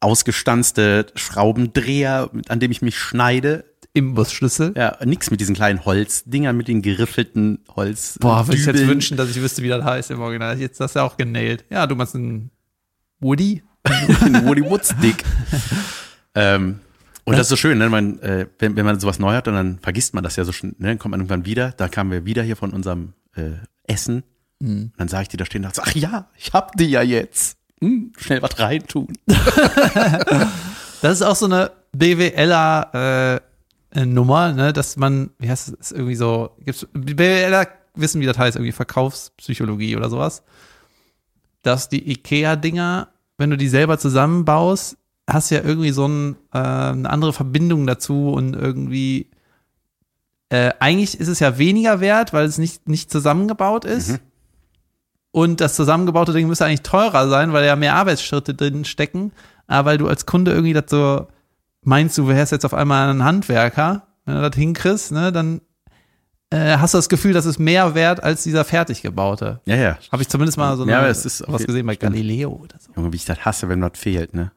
S2: ausgestanzte Schraubendreher, an dem ich mich schneide.
S1: Imbusschlüssel.
S2: Ja, nix mit diesen kleinen Holzdingern, mit den geriffelten Holz.
S1: Boah, würde ich jetzt wünschen, dass ich wüsste, wie das heißt im Original. Jetzt hast du ja auch genailt. Ja, du meinst einen Woody?
S2: Ein Woody Woodstick. ähm, und das ist so schön, ne? man, äh, wenn, wenn man sowas neu hat, und dann vergisst man das ja so schnell, ne? dann kommt man irgendwann wieder, da kamen wir wieder hier von unserem äh, Essen. Und dann sah ich die da stehen und dachte, ach ja, ich hab die ja jetzt. Hm, schnell was reintun.
S1: Das ist auch so eine BWLer äh, Nummer, ne, dass man, wie heißt es, irgendwie so, gibt's, BWLer wissen, wie das heißt, irgendwie Verkaufspsychologie oder sowas. Dass die IKEA-Dinger, wenn du die selber zusammenbaust, hast du ja irgendwie so ein, äh, eine andere Verbindung dazu und irgendwie äh, eigentlich ist es ja weniger wert, weil es nicht, nicht zusammengebaut ist. Und das zusammengebaute Ding müsste eigentlich teurer sein, weil ja mehr Arbeitsschritte drin stecken. Aber weil du als Kunde irgendwie das so meinst, du wärst jetzt auf einmal ein Handwerker, wenn du das hinkriegst, ne, dann äh, hast du das Gefühl, das ist mehr wert als dieser fertig gebaute.
S2: Ja, ja.
S1: Habe ich zumindest mal so
S2: Ja,
S1: eine-
S2: aber es ist
S1: was
S2: jeden-
S1: gesehen bei
S2: stimmt.
S1: Galileo oder so.
S2: Junge, wie ich das hasse, wenn was fehlt, ne?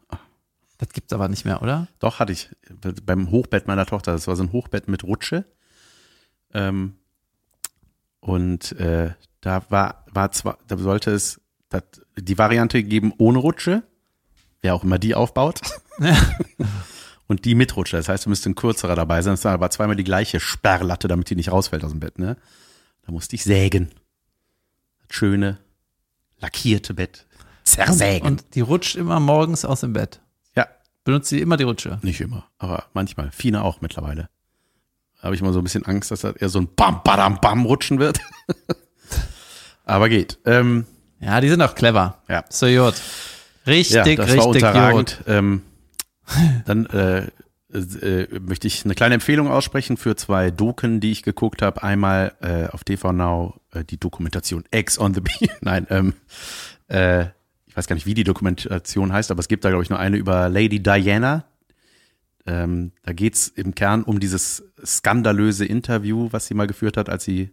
S1: Das gibt's aber nicht mehr, oder?
S2: Doch, hatte ich beim Hochbett meiner Tochter. Das war so ein Hochbett mit Rutsche. Ähm, und äh, da war, war zwar, da sollte es dat, die Variante geben ohne Rutsche, wer auch immer die aufbaut. und die mit Rutsche. Das heißt, du müsste ein kürzerer dabei sein. Das war aber zweimal die gleiche Sperrlatte, damit die nicht rausfällt aus dem Bett, ne? Da musste ich sägen. Das schöne, lackierte Bett. Zersägen.
S1: Und die rutscht immer morgens aus dem Bett.
S2: ja,
S1: Benutzt sie immer die Rutsche.
S2: Nicht immer, aber manchmal. Fine auch mittlerweile. Habe ich immer so ein bisschen Angst, dass das eher so ein Bam, Badam, Bam rutschen wird. aber geht. Ähm,
S1: Ja, die sind auch clever.
S2: ja.
S1: So gut. Richtig,
S2: ja, das war
S1: richtig gut.
S2: unterragend. Ähm, dann äh, äh, möchte ich eine kleine Empfehlung aussprechen für zwei Doken, die ich geguckt habe. Einmal äh, auf TV Now äh, die Dokumentation X on the Beach. Nein, ähm, äh, ich weiß gar nicht, wie die Dokumentation heißt, aber es gibt da, glaube ich, nur eine über Lady Diana. Ähm, da geht's im Kern um dieses skandalöse Interview, was sie mal geführt hat, als sie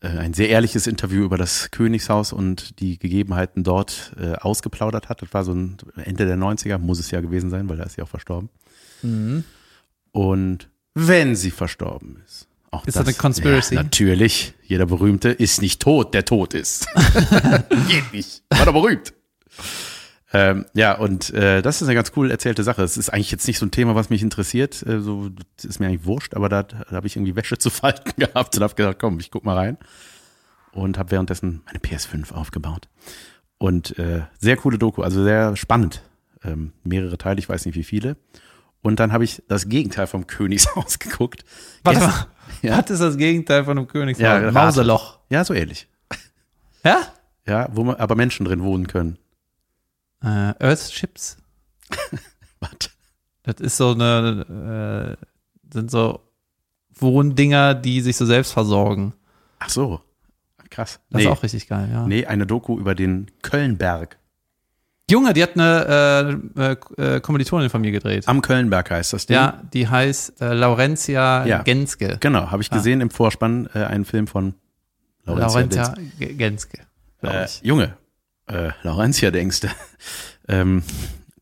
S2: ein sehr ehrliches Interview über das Königshaus und die Gegebenheiten dort äh, ausgeplaudert hat. Das war so ein Ende der 90er, muss es ja gewesen sein, weil da ist sie auch verstorben.
S1: Mhm.
S2: Und wenn sie verstorben ist, auch
S1: Ist das eine Conspiracy?
S2: Ja, natürlich. Jeder Berühmte ist nicht tot, der tot ist. Geht nicht. War doch berühmt. Ähm, ja, und äh, das ist eine ganz cool erzählte Sache. Es ist eigentlich jetzt nicht so ein Thema, was mich interessiert. Äh, so, das ist mir eigentlich wurscht, aber da, da habe ich irgendwie Wäsche zu falten gehabt und habe gedacht, komm, ich guck mal rein. Und habe währenddessen meine PS5 aufgebaut. Und äh, sehr coole Doku, also sehr spannend. Ähm, mehrere Teile, ich weiß nicht wie viele. Und dann habe ich das Gegenteil vom Königshaus geguckt.
S1: Warte
S2: Gestern-
S1: mal.
S2: Ja.
S1: Was ist das Gegenteil von einem Königshaus?
S2: Ja.
S1: Mauseloch.
S2: Ja, so ähnlich.
S1: Ja?
S2: Ja, wo man, aber Menschen drin wohnen können.
S1: Äh, Earthships.
S2: Was?
S1: Das ist so eine, äh, sind so Wohndinger, die sich so selbst versorgen.
S2: Ach so. Krass.
S1: Das
S2: nee.
S1: ist auch richtig geil, ja.
S2: nee, eine Doku über den Kölnberg.
S1: Junge, die hat eine äh, äh, Kommilitonin von mir gedreht.
S2: Am Kölnberg heißt das Ding.
S1: Ja, die heißt äh, Laurentia
S2: Ja.
S1: Genske.
S2: Genau, habe ich gesehen im Vorspann äh, einen Film von Laurentia
S1: Laurentia Ge- Genske,
S2: Äh. Junge, äh, Laurentia denkste. ähm,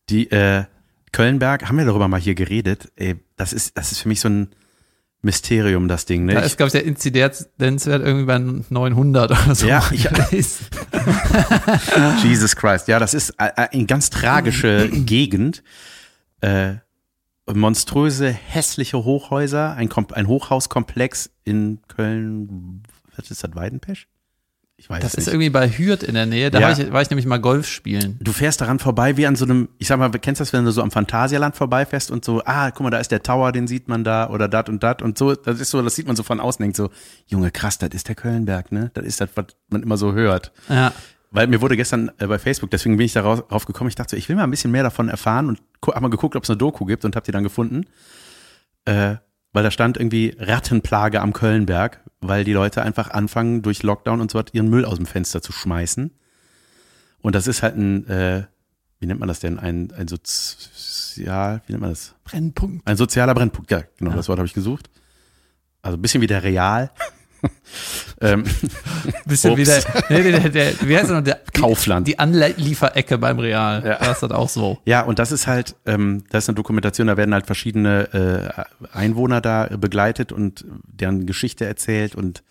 S2: die äh, Kölnberg, haben wir darüber mal hier geredet. Ey, das ist, das ist für mich so ein Mysterium, das Ding. Ne?
S1: Da ist, glaube ich, der Inzidenzwert irgendwie bei 900 oder so.
S2: Ja, ich-
S1: gewesen.
S2: Jesus Christ. Ja, das ist äh, äh, eine ganz tragische Gegend. Äh, monströse, hässliche Hochhäuser, ein, Kom ein Hochhauskomplex in Köln. Was ist das, Weidenpesch? Ich weiß
S1: Das ist
S2: nicht.
S1: irgendwie bei Hürth in der Nähe. Da
S2: Ja.
S1: war, ich, war ich nämlich mal Golf spielen.
S2: Du fährst daran vorbei wie an so einem, ich sag mal, kennst du das, wenn du so am Phantasialand vorbeifährst und so, ah, guck mal, da ist der Tower, den sieht man da oder dat und dat und so, das ist so, das sieht man so von außen, denkt so, Junge, krass, das ist der Kölnberg, ne? Das ist das, was man immer so hört.
S1: Ja.
S2: Weil mir wurde gestern äh, bei Facebook, deswegen bin ich darauf gekommen, ich dachte so, ich will mal ein bisschen mehr davon erfahren und hab mal geguckt, ob es eine Doku gibt und hab die dann gefunden. Äh, weil da stand irgendwie Rattenplage am Kölnberg, weil die Leute einfach anfangen, durch Lockdown und so was ihren Müll aus dem Fenster zu schmeißen. Und das ist halt ein, äh, wie nennt man das denn? Ein, ein sozial, wie nennt man das?
S1: Brennpunkt.
S2: Ein sozialer Brennpunkt, ja, genau, das Wort habe ich gesucht. Also ein bisschen wie der Real. ähm,
S1: Bisschen
S2: Ups.
S1: wie der, nee, nee, der, der, wie heißt das noch? Der,
S2: Kaufland.
S1: Die, die Anlieferecke beim Real.
S2: Ja.
S1: Da ist das auch so.
S2: Ja, und das ist halt, ähm, das ist eine Dokumentation, da werden halt verschiedene äh, Einwohner da begleitet und deren Geschichte erzählt und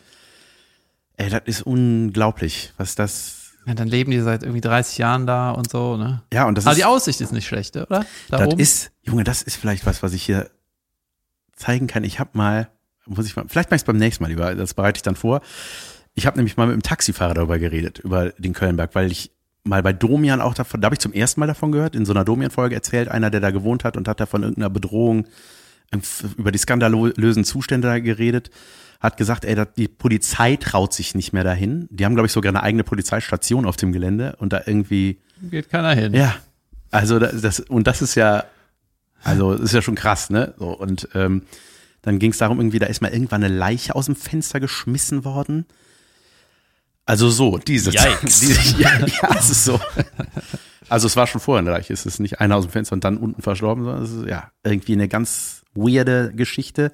S2: ey, das ist unglaublich, was das,
S1: Ja, dann leben die seit irgendwie 30 Jahren da und so, ne?
S2: ja, und das
S1: Aber
S2: ist,
S1: die Aussicht ist nicht schlecht, oder? Da
S2: das
S1: oben?
S2: ist, Junge, das ist vielleicht was, was ich hier zeigen kann. Ich habe mal, muss ich mal, vielleicht mache ich es beim nächsten Mal lieber, das bereite ich dann vor. Ich habe nämlich mal mit einem Taxifahrer darüber geredet, über den Kölnberg, weil ich mal bei Domian auch davon, da habe ich zum ersten Mal davon gehört, in so einer Domian-Folge erzählt, einer, der da gewohnt hat und hat da von irgendeiner Bedrohung über die skandalösen Zustände da geredet, hat gesagt, ey, die Polizei traut sich nicht mehr dahin. Die haben, glaube ich, sogar eine eigene Polizeistation auf dem Gelände und da irgendwie
S1: Geht keiner hin.
S2: ja, also das, das und das ist ja, also das ist ja schon krass, ne? So, und ähm, dann ging es darum, irgendwie, da ist mal irgendwann eine Leiche aus dem Fenster geschmissen worden. Also so, diese,
S1: Yikes.
S2: diese ja, ja, es ist so. Also es war schon vorher eine Leiche, es ist nicht einer aus dem Fenster und dann unten verstorben, sondern es ist ja irgendwie eine ganz weirde Geschichte.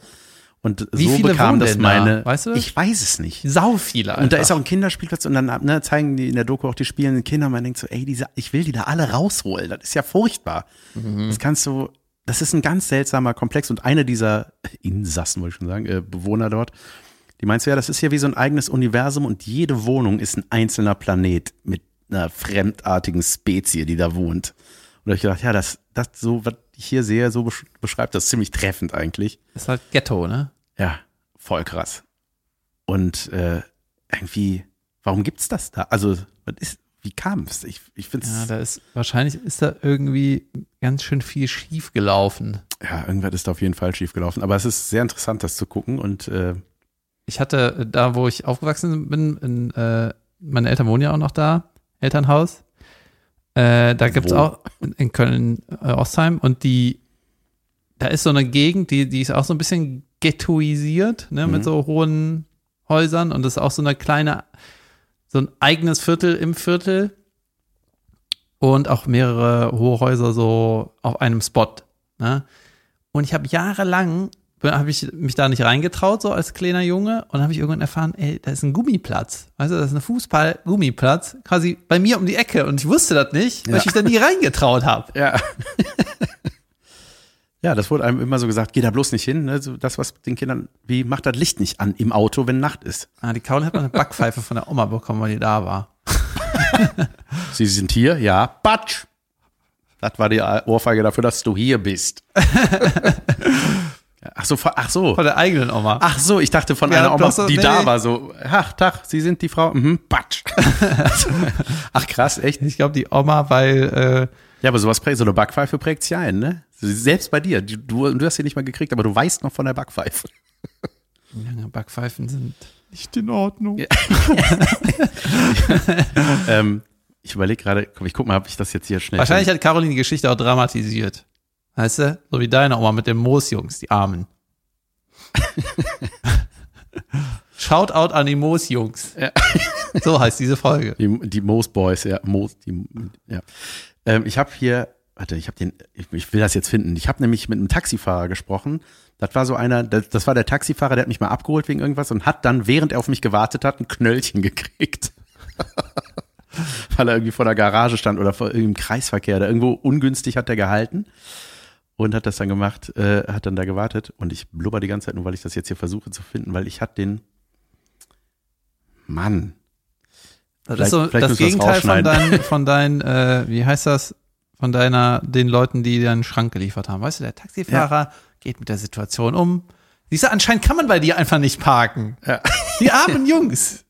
S2: Und
S1: Wie
S2: so
S1: viele
S2: bekam das
S1: denn da?
S2: meine.
S1: Weißt du?
S2: Ich weiß es nicht.
S1: Sau viele, Alter.
S2: Und da ist auch ein Kinderspielplatz und dann ne, zeigen die in der Doku auch die spielenden Kinder und man denkt so, ey, diese, ich will die da alle rausholen. Das ist ja furchtbar. Das kannst du, das ist ein ganz seltsamer Komplex und eine dieser Insassen, wollte ich schon sagen, äh, Bewohner dort, die meinst du ja, das ist ja wie so ein eigenes Universum und jede Wohnung ist ein einzelner Planet mit einer fremdartigen Spezie, die da wohnt. Und da hab ich gedacht, ja, das, das so, was ich hier sehe, so besch- beschreibt das ziemlich treffend eigentlich.
S1: ist halt Ghetto, ne?
S2: Ja, voll krass. Und äh, irgendwie, warum gibt's das da? Also, was ist, wie kam es? Ich, ich finde
S1: Ja,
S2: es,
S1: da ist, wahrscheinlich ist da irgendwie ganz schön viel schief gelaufen.
S2: ja, irgendwas ist da auf jeden Fall schief gelaufen. Aber es ist sehr interessant, das zu gucken. Und äh,
S1: Ich hatte äh, da, wo ich aufgewachsen bin, in, äh, meine Eltern wohnen ja auch noch da, Elternhaus. Äh, da gibt's
S2: Wo?
S1: auch in- in Köln äh, Ostheim und die, da ist so eine Gegend, die, die ist auch so ein bisschen ghettoisiert, ne,
S2: Mhm.
S1: mit so hohen Häusern und das ist auch so eine kleine, so ein eigenes Viertel im Viertel und auch mehrere hohe Häuser so auf einem Spot. Ne? Und ich habe jahrelang habe ich mich da nicht reingetraut, so als kleiner Junge, und habe ich irgendwann erfahren, ey, da ist ein Gummiplatz. Weißt du, das ist ein Fußball-Gummiplatz, quasi bei mir um die Ecke. Und ich wusste das nicht, weil
S2: Ja.
S1: ich mich da nie reingetraut habe.
S2: ja. ja, das wurde einem immer so gesagt, geh da bloß nicht hin. Ne? So das, was den Kindern, wie macht das Licht nicht an im Auto, wenn Nacht ist?
S1: Ah, die Kaul hat mal eine Backpfeife von der Oma bekommen, weil die da war.
S2: Sie sind hier? Ja. Batsch! Das war die Ohrfeige dafür, dass du hier bist. ach so, ach so.
S1: Von der eigenen Oma.
S2: Ach so, ich dachte von
S1: Ja,
S2: einer Oma,
S1: so-
S2: die
S1: nee.
S2: da war, so, ach, Tag, Sie sind die Frau, mhm, Batsch. ach krass, echt?
S1: Ich glaube, die Oma, weil,
S2: Ja, aber sowas prägt, so eine Backpfeife prägt sich ein, ne? Selbst bei dir, du, du hast sie nicht mal gekriegt, aber du weißt noch von der Backpfeife.
S1: äh, Backpfeifen sind nicht in Ordnung.
S2: Ja. ähm, ich überlege gerade, komm, ich guck mal, ob ich das jetzt hier schnell.
S1: Wahrscheinlich hat Caroline die Geschichte auch dramatisiert. Weißt du? So wie deine Oma mit den Moosjungs, die Armen. Shoutout an die Moos-Jungs. So heißt diese Folge.
S2: Die, die Moos Boys, ja. Moos, die, ja. Ähm, ich habe hier, warte, ich habe den, ich, ich will das jetzt finden. Ich habe nämlich mit einem Taxifahrer gesprochen. Das war so einer, das, das war der Taxifahrer, der hat mich mal abgeholt wegen irgendwas und hat dann, während er auf mich gewartet hat, ein Knöllchen gekriegt. Weil er irgendwie vor der Garage stand oder vor irgendeinem Kreisverkehr. Da irgendwo ungünstig hat er gehalten und hat das dann gemacht, äh, hat dann da gewartet. Und ich blubber die ganze Zeit nur, weil ich das jetzt hier versuche zu finden, weil ich hatte den Mann.
S1: Das ist so
S2: Vielleicht- vielleicht
S1: das Gegenteil von deinen, von deinen, äh, wie heißt das, von deiner, den Leuten, die deinen Schrank geliefert haben. Weißt du, der Taxifahrer geht mit der Situation um. Siehst du, anscheinend kann man bei dir einfach nicht parken.
S2: Ja.
S1: Die armen Jungs.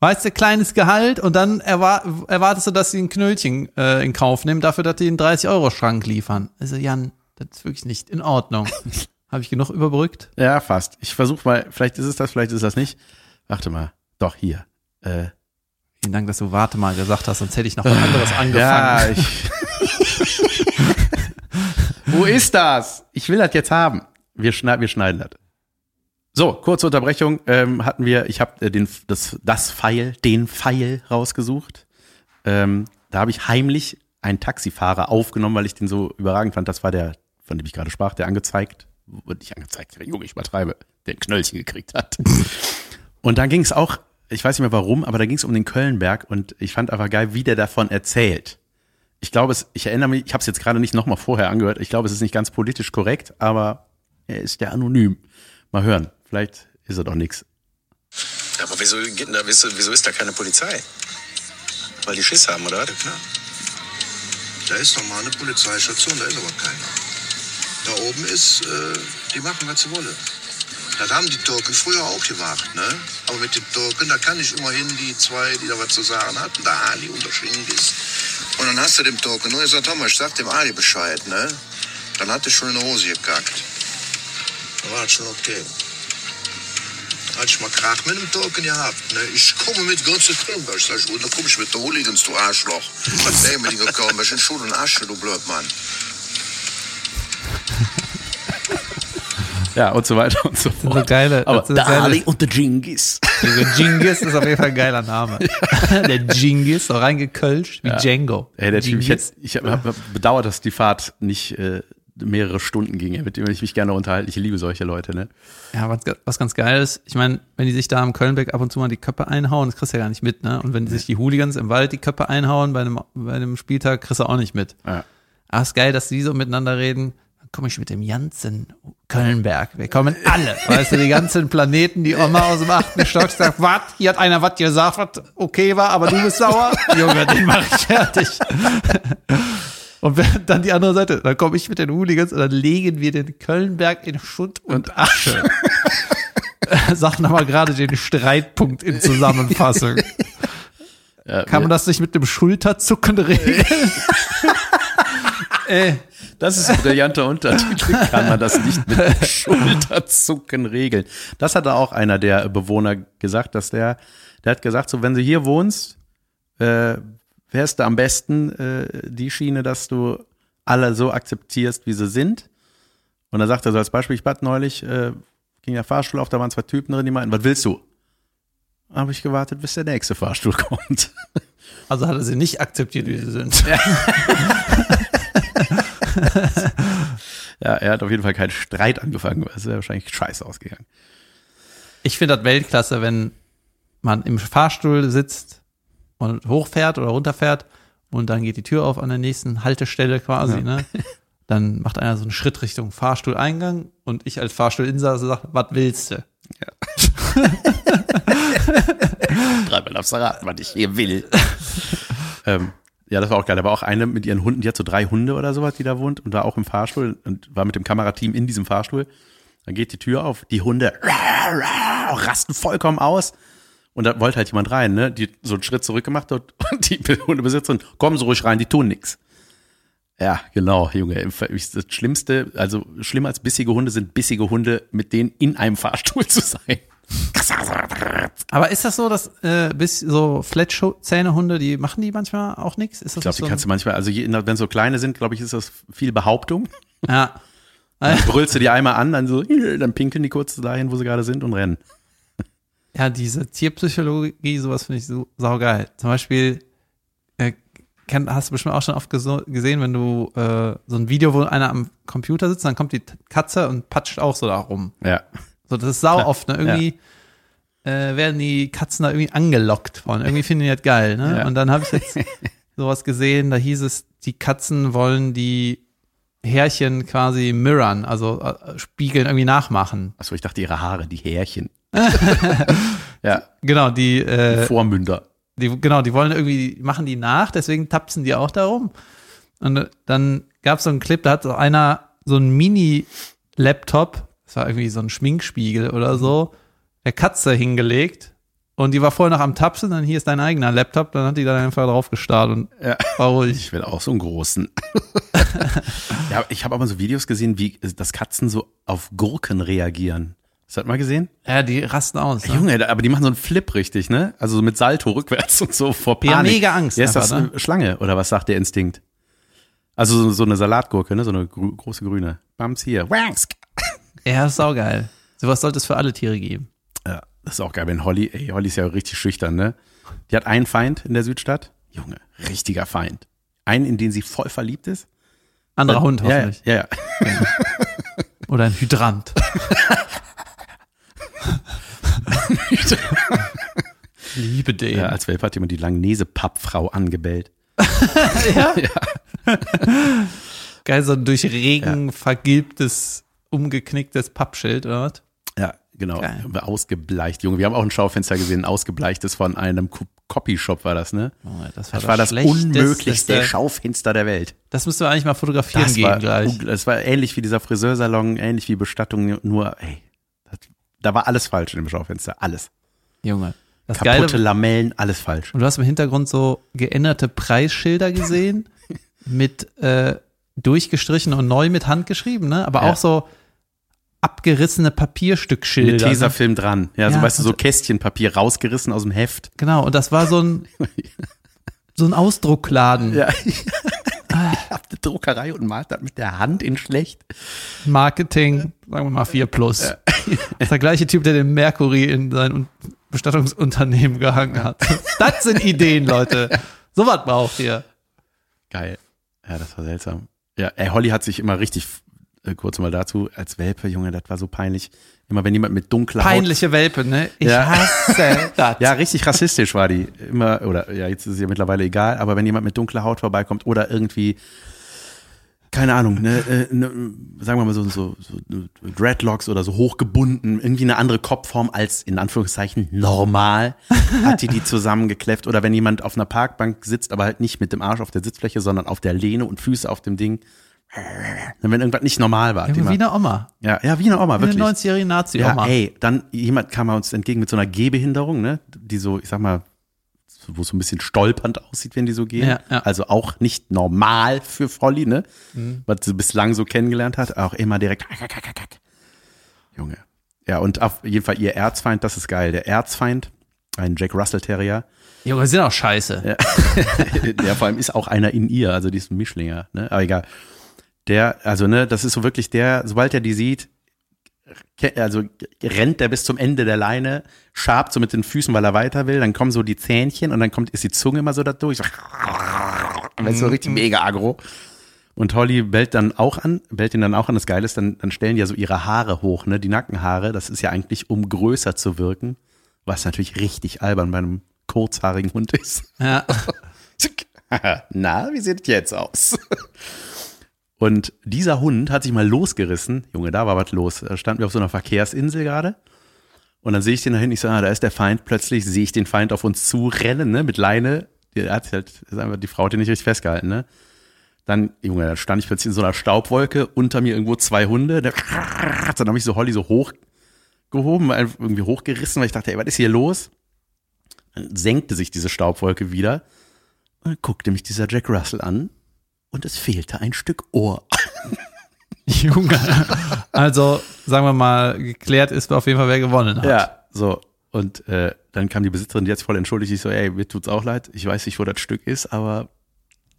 S1: Weißt du, kleines Gehalt und dann erwar erwartest du, dass sie ein Knöllchen äh, in Kauf nehmen, dafür, dass die einen 30-Euro-Schrank liefern. Also Jan, das ist wirklich nicht in Ordnung. Habe ich genug überbrückt?
S2: Ja, fast. Ich versuche mal, vielleicht ist es das, vielleicht ist das nicht. Warte mal. Doch, hier. Äh,
S1: Vielen Dank, dass du warte mal gesagt hast, sonst hätte ich noch was anderes angefangen.
S2: ja, ich. Wo ist das? Ich will das jetzt haben. Wir, schneiden, wir schneiden das. So, kurze Unterbrechung. Ähm, hatten wir, ich habe äh, den das das Pfeil, den Pfeil rausgesucht. Ähm, da habe ich heimlich einen Taxifahrer aufgenommen, weil ich den so überragend fand. Das war der, von dem ich gerade sprach, der angezeigt, wurde nicht angezeigt, Junge, ich übertreibe, der ein Knöllchen gekriegt hat. Und dann ging es auch, ich weiß nicht mehr warum, aber da ging es um den Kölnberg und ich fand einfach geil, wie der davon erzählt. Ich glaube, es, ich erinnere mich, ich habe es jetzt gerade nicht nochmal vorher angehört. Ich glaube, es ist nicht ganz politisch korrekt, aber er ist ja anonym. Mal hören, vielleicht ist er doch nix.
S5: Ja, aber wieso, geht denn da, wieso, wieso ist da keine Polizei? Weil die Schiss haben, oder?
S6: Ja, klar. Da ist normal eine Polizeistation, da ist aber keiner. Da oben ist, äh, die machen, was sie wollen. Das haben die Türken früher auch gemacht, ne? Aber mit den Türken, da kann ich immerhin die zwei, die da was zu sagen hatten, der Ali und der Schingis. Und dann hast du dem Türken nur gesagt, Thomas, ich sag dem Ali Bescheid, ne? Dann hat er schon in die Hose gekackt. Da war das schon okay. Als ich mal Krach mit dem Türken gehabt, ne? Ich komme mit ganzen Kölnberg, sag ich, und dann komm ich mit der Hooligans, du Arschloch. Was nehmen wir die gekommen? Ich bin schon ein Asche, du Blödmann.
S2: Ja, und so weiter und so
S1: So
S2: fort.
S1: geile,
S2: Aber
S1: das sind
S2: der
S1: geile-
S2: Ali und der Jingis.
S1: Der Jingis ist auf jeden Fall ein geiler Name. Der Jingis, so reingekölscht wie Django.
S2: Ey, der Typ, ich, hätte- ich habe hab bedauert, dass die Fahrt nicht äh, mehrere Stunden ging, mit dem ich mich gerne unterhalte. Ich liebe solche Leute, ne?
S1: Ja, was, was ganz geil ist, ich meine, wenn die sich da am Kölnberg ab und zu mal die Köpfe einhauen, das kriegst du ja gar nicht mit, ne? Und wenn sich die Hooligans im Wald die Köpfe einhauen bei einem, bei einem Spieltag, kriegst du auch nicht mit.
S2: Ja.
S1: Aber ist geil, dass die so miteinander reden. Komme ich mit dem ganzen Kölnberg. Wir kommen alle. Weißt du, die ganzen Planeten, die Oma aus dem achten Stock sagt, was? Hier hat einer was gesagt, was okay war, aber du bist sauer. Junge, den mach ich fertig. Und dann die andere Seite, dann komme ich mit den Hooligans und dann legen wir den Kölnberg in Schutt und Asche. Sag nochmal gerade den Streitpunkt in Zusammenfassung.
S2: Ja,
S1: Kann man das nicht mit einem Schulterzucken regeln? Ey,
S2: Das ist ein brillanter Untertitel. Kann man das nicht mit Schulterzucken regeln? Das hatte auch einer der Bewohner gesagt, dass der, der hat gesagt, so wenn du hier wohnst, äh, wärst du am besten äh, die Schiene, dass du alle so akzeptierst, wie sie sind. Und dann sagt er so als Beispiel, ich bat neulich, äh, ging der Fahrstuhl auf, da waren zwei Typen drin, die meinten, was willst du? Habe ich gewartet, bis der nächste Fahrstuhl kommt.
S1: Also hat er sie nicht akzeptiert, wie sie sind.
S2: Ja, er hat auf jeden Fall keinen Streit angefangen. Es wäre wahrscheinlich scheiße ausgegangen.
S1: Ich finde das Weltklasse, wenn man im Fahrstuhl sitzt und hochfährt oder runterfährt und dann geht die Tür auf an der nächsten Haltestelle quasi, ne? Dann macht einer so einen Schritt Richtung Fahrstuhleingang und ich als Fahrstuhlinsasse sage, was willst du?
S2: Dreimal aufs Rad, was ich hier will. ähm, ja, das war auch geil. Da war auch eine mit ihren Hunden, die hat so drei Hunde oder sowas, die da wohnt und war auch im Fahrstuhl und war mit dem Kamerateam in diesem Fahrstuhl. Dann geht die Tür auf, die Hunde rasten vollkommen aus. Und da wollte halt jemand rein, ne? Die so einen Schritt zurück gemacht hat und die Hundebesitzerin, kommen Sie ruhig rein, die tun nix. Ja, genau, Junge. Das Schlimmste, also schlimmer als bissige Hunde sind bissige Hunde, mit denen in einem Fahrstuhl zu sein.
S1: Aber ist das so, dass äh, bis so Fletschzähnehunde, die machen die manchmal auch nichts? Ist das
S2: Ich glaube, die
S1: so
S2: kannst du manchmal, also je, wenn so kleine sind, glaube ich, ist das viel Behauptung.
S1: Ja.
S2: Dann brüllst du die einmal an, dann so, dann pinkeln die kurz dahin, wo sie gerade sind und rennen.
S1: Ja, diese Tierpsychologie, sowas finde ich so saugeil. Zum Beispiel, äh, kenn, hast du bestimmt auch schon oft gesehen, wenn du äh, so ein Video, wo einer am Computer sitzt, dann kommt die Katze und patscht auch so da rum.
S2: Ja.
S1: So, das ist sau oft, ne? Irgendwie äh, werden die Katzen da irgendwie angelockt von. Irgendwie finden die das geil, ne?
S2: Ja.
S1: Und dann habe ich jetzt sowas gesehen, da hieß es, die Katzen wollen die Härchen quasi mirrorn, also äh, spiegeln, irgendwie nachmachen.
S2: Achso, ich dachte ihre Haare, die Härchen. ja,
S1: Genau, die,
S2: die
S1: äh,
S2: Vormünder.
S1: die, genau, die wollen irgendwie, machen die nach, deswegen tapsen die auch darum. Und äh, dann gab es so einen Clip, da hat so einer so einen Mini-Laptop, das war irgendwie so ein Schminkspiegel oder so, der Katze hingelegt und die war vorher noch am Tapsen, dann hier ist dein eigener Laptop, dann hat die dann einfach drauf gestarrt und
S2: Ja.
S1: war ruhig.
S2: Ich will auch so einen großen. ja, ich habe aber so Videos gesehen, wie dass Katzen so auf Gurken reagieren. Hast du das mal gesehen?
S1: Ja, die rasten aus. Ne?
S2: Junge, aber die machen so einen Flip richtig, ne? Also so mit Salto rückwärts und so vor
S1: Die
S2: Panik.
S1: haben mega Angst
S2: Ja, ist das
S1: ne?
S2: eine Schlange oder was sagt der Instinkt? Also so, eine Salatgurke, ne? So eine grü große grüne. Bams hier. Wanks.
S1: Ja, ist saugeil. Sowas sollte es für alle Tiere geben.
S2: Ja, das ist auch geil, wenn Holly, ey, Holly ist ja richtig schüchtern, ne? Die hat einen Feind in der Südstadt. Junge, richtiger Feind. Einen, in den sie voll verliebt ist.
S1: Anderer Hund
S2: ja, ja,
S1: hoffentlich.
S2: ja, ja.
S1: Oder ein Hydrant. Liebe den.
S2: ja. Als Welp hat jemand die Langnese-Pappfrau angebellt.
S1: Geil, so ein durch Regen vergilbtes, umgeknicktes Pappschild, oder was?
S2: Ja, genau.
S1: Geil.
S2: Ausgebleicht, Junge. Wir haben auch ein Schaufenster gesehen, ein ausgebleichtes von einem Co- Copyshop war das, ne?
S1: Das
S2: Das war das
S1: Schlechteste.
S2: unmöglichste Schaufenster der Welt.
S1: Das müssten wir eigentlich mal fotografieren
S2: Das
S1: gehen
S2: war,
S1: gleich.
S2: das war ähnlich wie dieser Friseursalon, ähnlich wie Bestattung, nur, ey, das, da war alles falsch in dem Schaufenster, alles.
S1: Junge. Das
S2: Kaputte
S1: Geile,
S2: Lamellen, alles falsch.
S1: und du hast im Hintergrund so geänderte Preisschilder gesehen, mit äh, durchgestrichen und neu mit Hand geschrieben, ne? Aber
S2: Ja.
S1: auch so abgerissene Papierstückschilder.
S2: Mit
S1: ne?
S2: Tesafilm dran. Ja, so
S1: Ja,
S2: weißt du, so
S1: und-
S2: Kästchenpapier rausgerissen aus dem Heft.
S1: Genau, und das war so ein, so ein Ausdruckladen.
S2: Ja. Ich hab eine Druckerei und malt das mit der Hand in schlecht.
S1: Marketing, sagen wir mal 4 plus. Das ist der gleiche Typ, der den Mercury in sein Un- Bestattungsunternehmen gehangen hat. Das sind Ideen, Leute. So was braucht ihr.
S2: Geil. Ja, das war seltsam. Ja, ey, Holly hat sich immer richtig, äh, kurz mal dazu, als Welpe, Junge, das war so peinlich. Immer wenn jemand mit dunkler Haut.
S1: Peinliche Welpe, ne? Ich
S2: Ja.
S1: hasse das.
S2: Ja, richtig rassistisch war die. Immer, oder ja, jetzt ist es ja mittlerweile egal, aber wenn jemand mit dunkler Haut vorbeikommt oder irgendwie, keine Ahnung, ne, äh, ne sagen wir mal so, so, so Dreadlocks oder so hochgebunden, irgendwie eine andere Kopfform als in Anführungszeichen normal, hat die die zusammengekläfft. Oder wenn jemand auf einer Parkbank sitzt, aber halt nicht mit dem Arsch auf der Sitzfläche, sondern auf der Lehne und Füße auf dem Ding. Wenn irgendwas nicht normal war. mal-
S1: wie eine Oma.
S2: ja, ja, wie eine Oma,
S1: Wie eine
S2: wirklich.
S1: 90-jährige Nazi-Oma.
S2: Ja, ey, dann jemand kam uns entgegen mit so einer Gehbehinderung, ne, die so, ich sag mal, wo es so ein bisschen stolpernd aussieht, wenn die so gehen.
S1: Ja, ja.
S2: Also auch nicht normal für Volli, ne, was sie bislang so kennengelernt hat, auch immer direkt. Junge. Ja, und auf jeden Fall ihr Erzfeind, das ist geil. Der Erzfeind, ein Jack Russell Terrier,
S1: Junge, sind auch scheiße.
S2: der vor allem ist auch einer in ihr, also die ist ein Mischlinger, ne, aber egal. Der, also ne, das ist so wirklich der, sobald er die sieht, also rennt der bis zum Ende der Leine, schabt so mit den Füßen, weil er weiter will, dann kommen so die Zähnchen und dann kommt, ist die Zunge immer so da durch. So, das ist so richtig mega aggro. Und Holly bellt dann auch an, bellt ihn dann auch an. Das Geile ist, dann, dann stellen die ja so ihre Haare hoch, ne, die Nackenhaare. Das ist ja eigentlich, um größer zu wirken, was natürlich richtig albern bei einem kurzhaarigen Hund ist.
S1: Ja.
S2: Na, wie sieht es jetzt aus? Und dieser Hund hat sich mal losgerissen. Junge, da war was los. Da standen wir auf so einer Verkehrsinsel gerade. Und dann sehe ich den da hinten, ich so, ah, da ist der Feind. Plötzlich sehe ich den Feind auf uns zu rennen, ne, mit Leine. Die hat halt, ist einfach, die Frau hat den nicht richtig festgehalten, ne. Dann, Junge, da stand ich plötzlich in so einer Staubwolke, unter mir irgendwo zwei Hunde. Der, dann habe ich so Holly so hochgehoben, irgendwie hochgerissen, weil ich dachte, ey, was ist hier los? Dann senkte sich diese Staubwolke wieder. Und dann guckte mich dieser Jack Russell an und es fehlte ein Stück Ohr.
S1: Junge. Also, sagen wir mal, geklärt ist auf jeden Fall, wer gewonnen hat.
S2: Ja, so. Und äh, dann kam die Besitzerin, die hat sich voll entschuldigt. Ich so, ey, mir tut's auch leid. Ich weiß nicht, wo das Stück ist, aber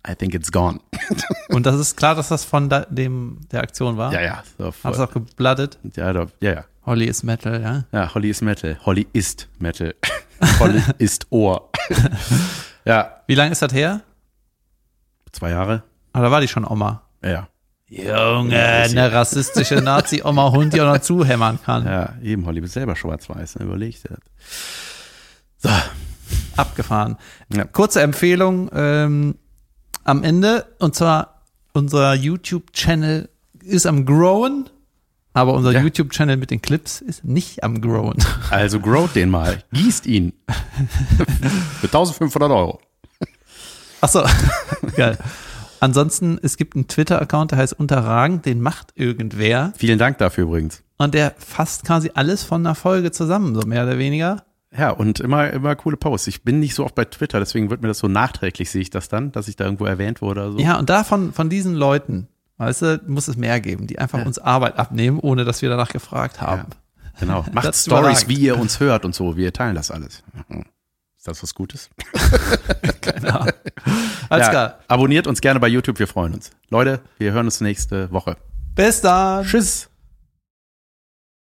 S2: I think it's gone.
S1: Und das ist klar, dass das von da, dem der Aktion war.
S2: Ja, ja. So,
S1: Hat
S2: voll.
S1: es auch geblattet.
S2: ja, da, ja, ja.
S1: Holly ist Metal, ja.
S2: Ja, Holly ist Metal. Holly ist Metal. Holly ist Ohr. ja,
S1: Wie lange ist das her?
S2: zwei Jahre.
S1: Ah, da war die schon Oma.
S2: Ja.
S1: Junge, eine rassistische Nazi-Oma-Hund, die auch noch zuhämmern kann.
S2: Ja, eben, Holly ist selber schwarz-weiß. Ne? Überleg dir das. So,
S1: Abgefahren.
S2: Ja.
S1: Kurze Empfehlung ähm, am Ende, und zwar unser YouTube-Channel ist am Growen, aber unser
S2: Ja.
S1: YouTube-Channel mit den Clips ist nicht am Growen.
S2: also growt den mal. Gießt ihn. Für 1500 Euro.
S1: Achso, geil. Ansonsten, es gibt einen Twitter-Account, der heißt Unterragend, den macht irgendwer.
S2: Vielen Dank dafür übrigens.
S1: Und der fasst quasi alles von einer Folge zusammen, so mehr oder weniger.
S2: Ja, und immer, immer coole Posts. Ich bin nicht so oft bei Twitter, deswegen wird mir das so nachträglich, sehe ich das dann, dass ich da irgendwo erwähnt wurde oder so.
S1: Ja, und davon, von diesen Leuten, weißt du, muss es mehr geben, die einfach uns Arbeit abnehmen, ohne dass wir danach gefragt haben.
S2: Genau. Macht Stories, wie ihr uns hört und so. Wir teilen das alles. Ist das was Gutes?
S1: Alles
S2: ja,
S1: klar.
S2: Abonniert uns gerne bei YouTube, wir freuen uns. Leute, wir hören uns nächste Woche.
S1: Bis dann.
S2: Tschüss.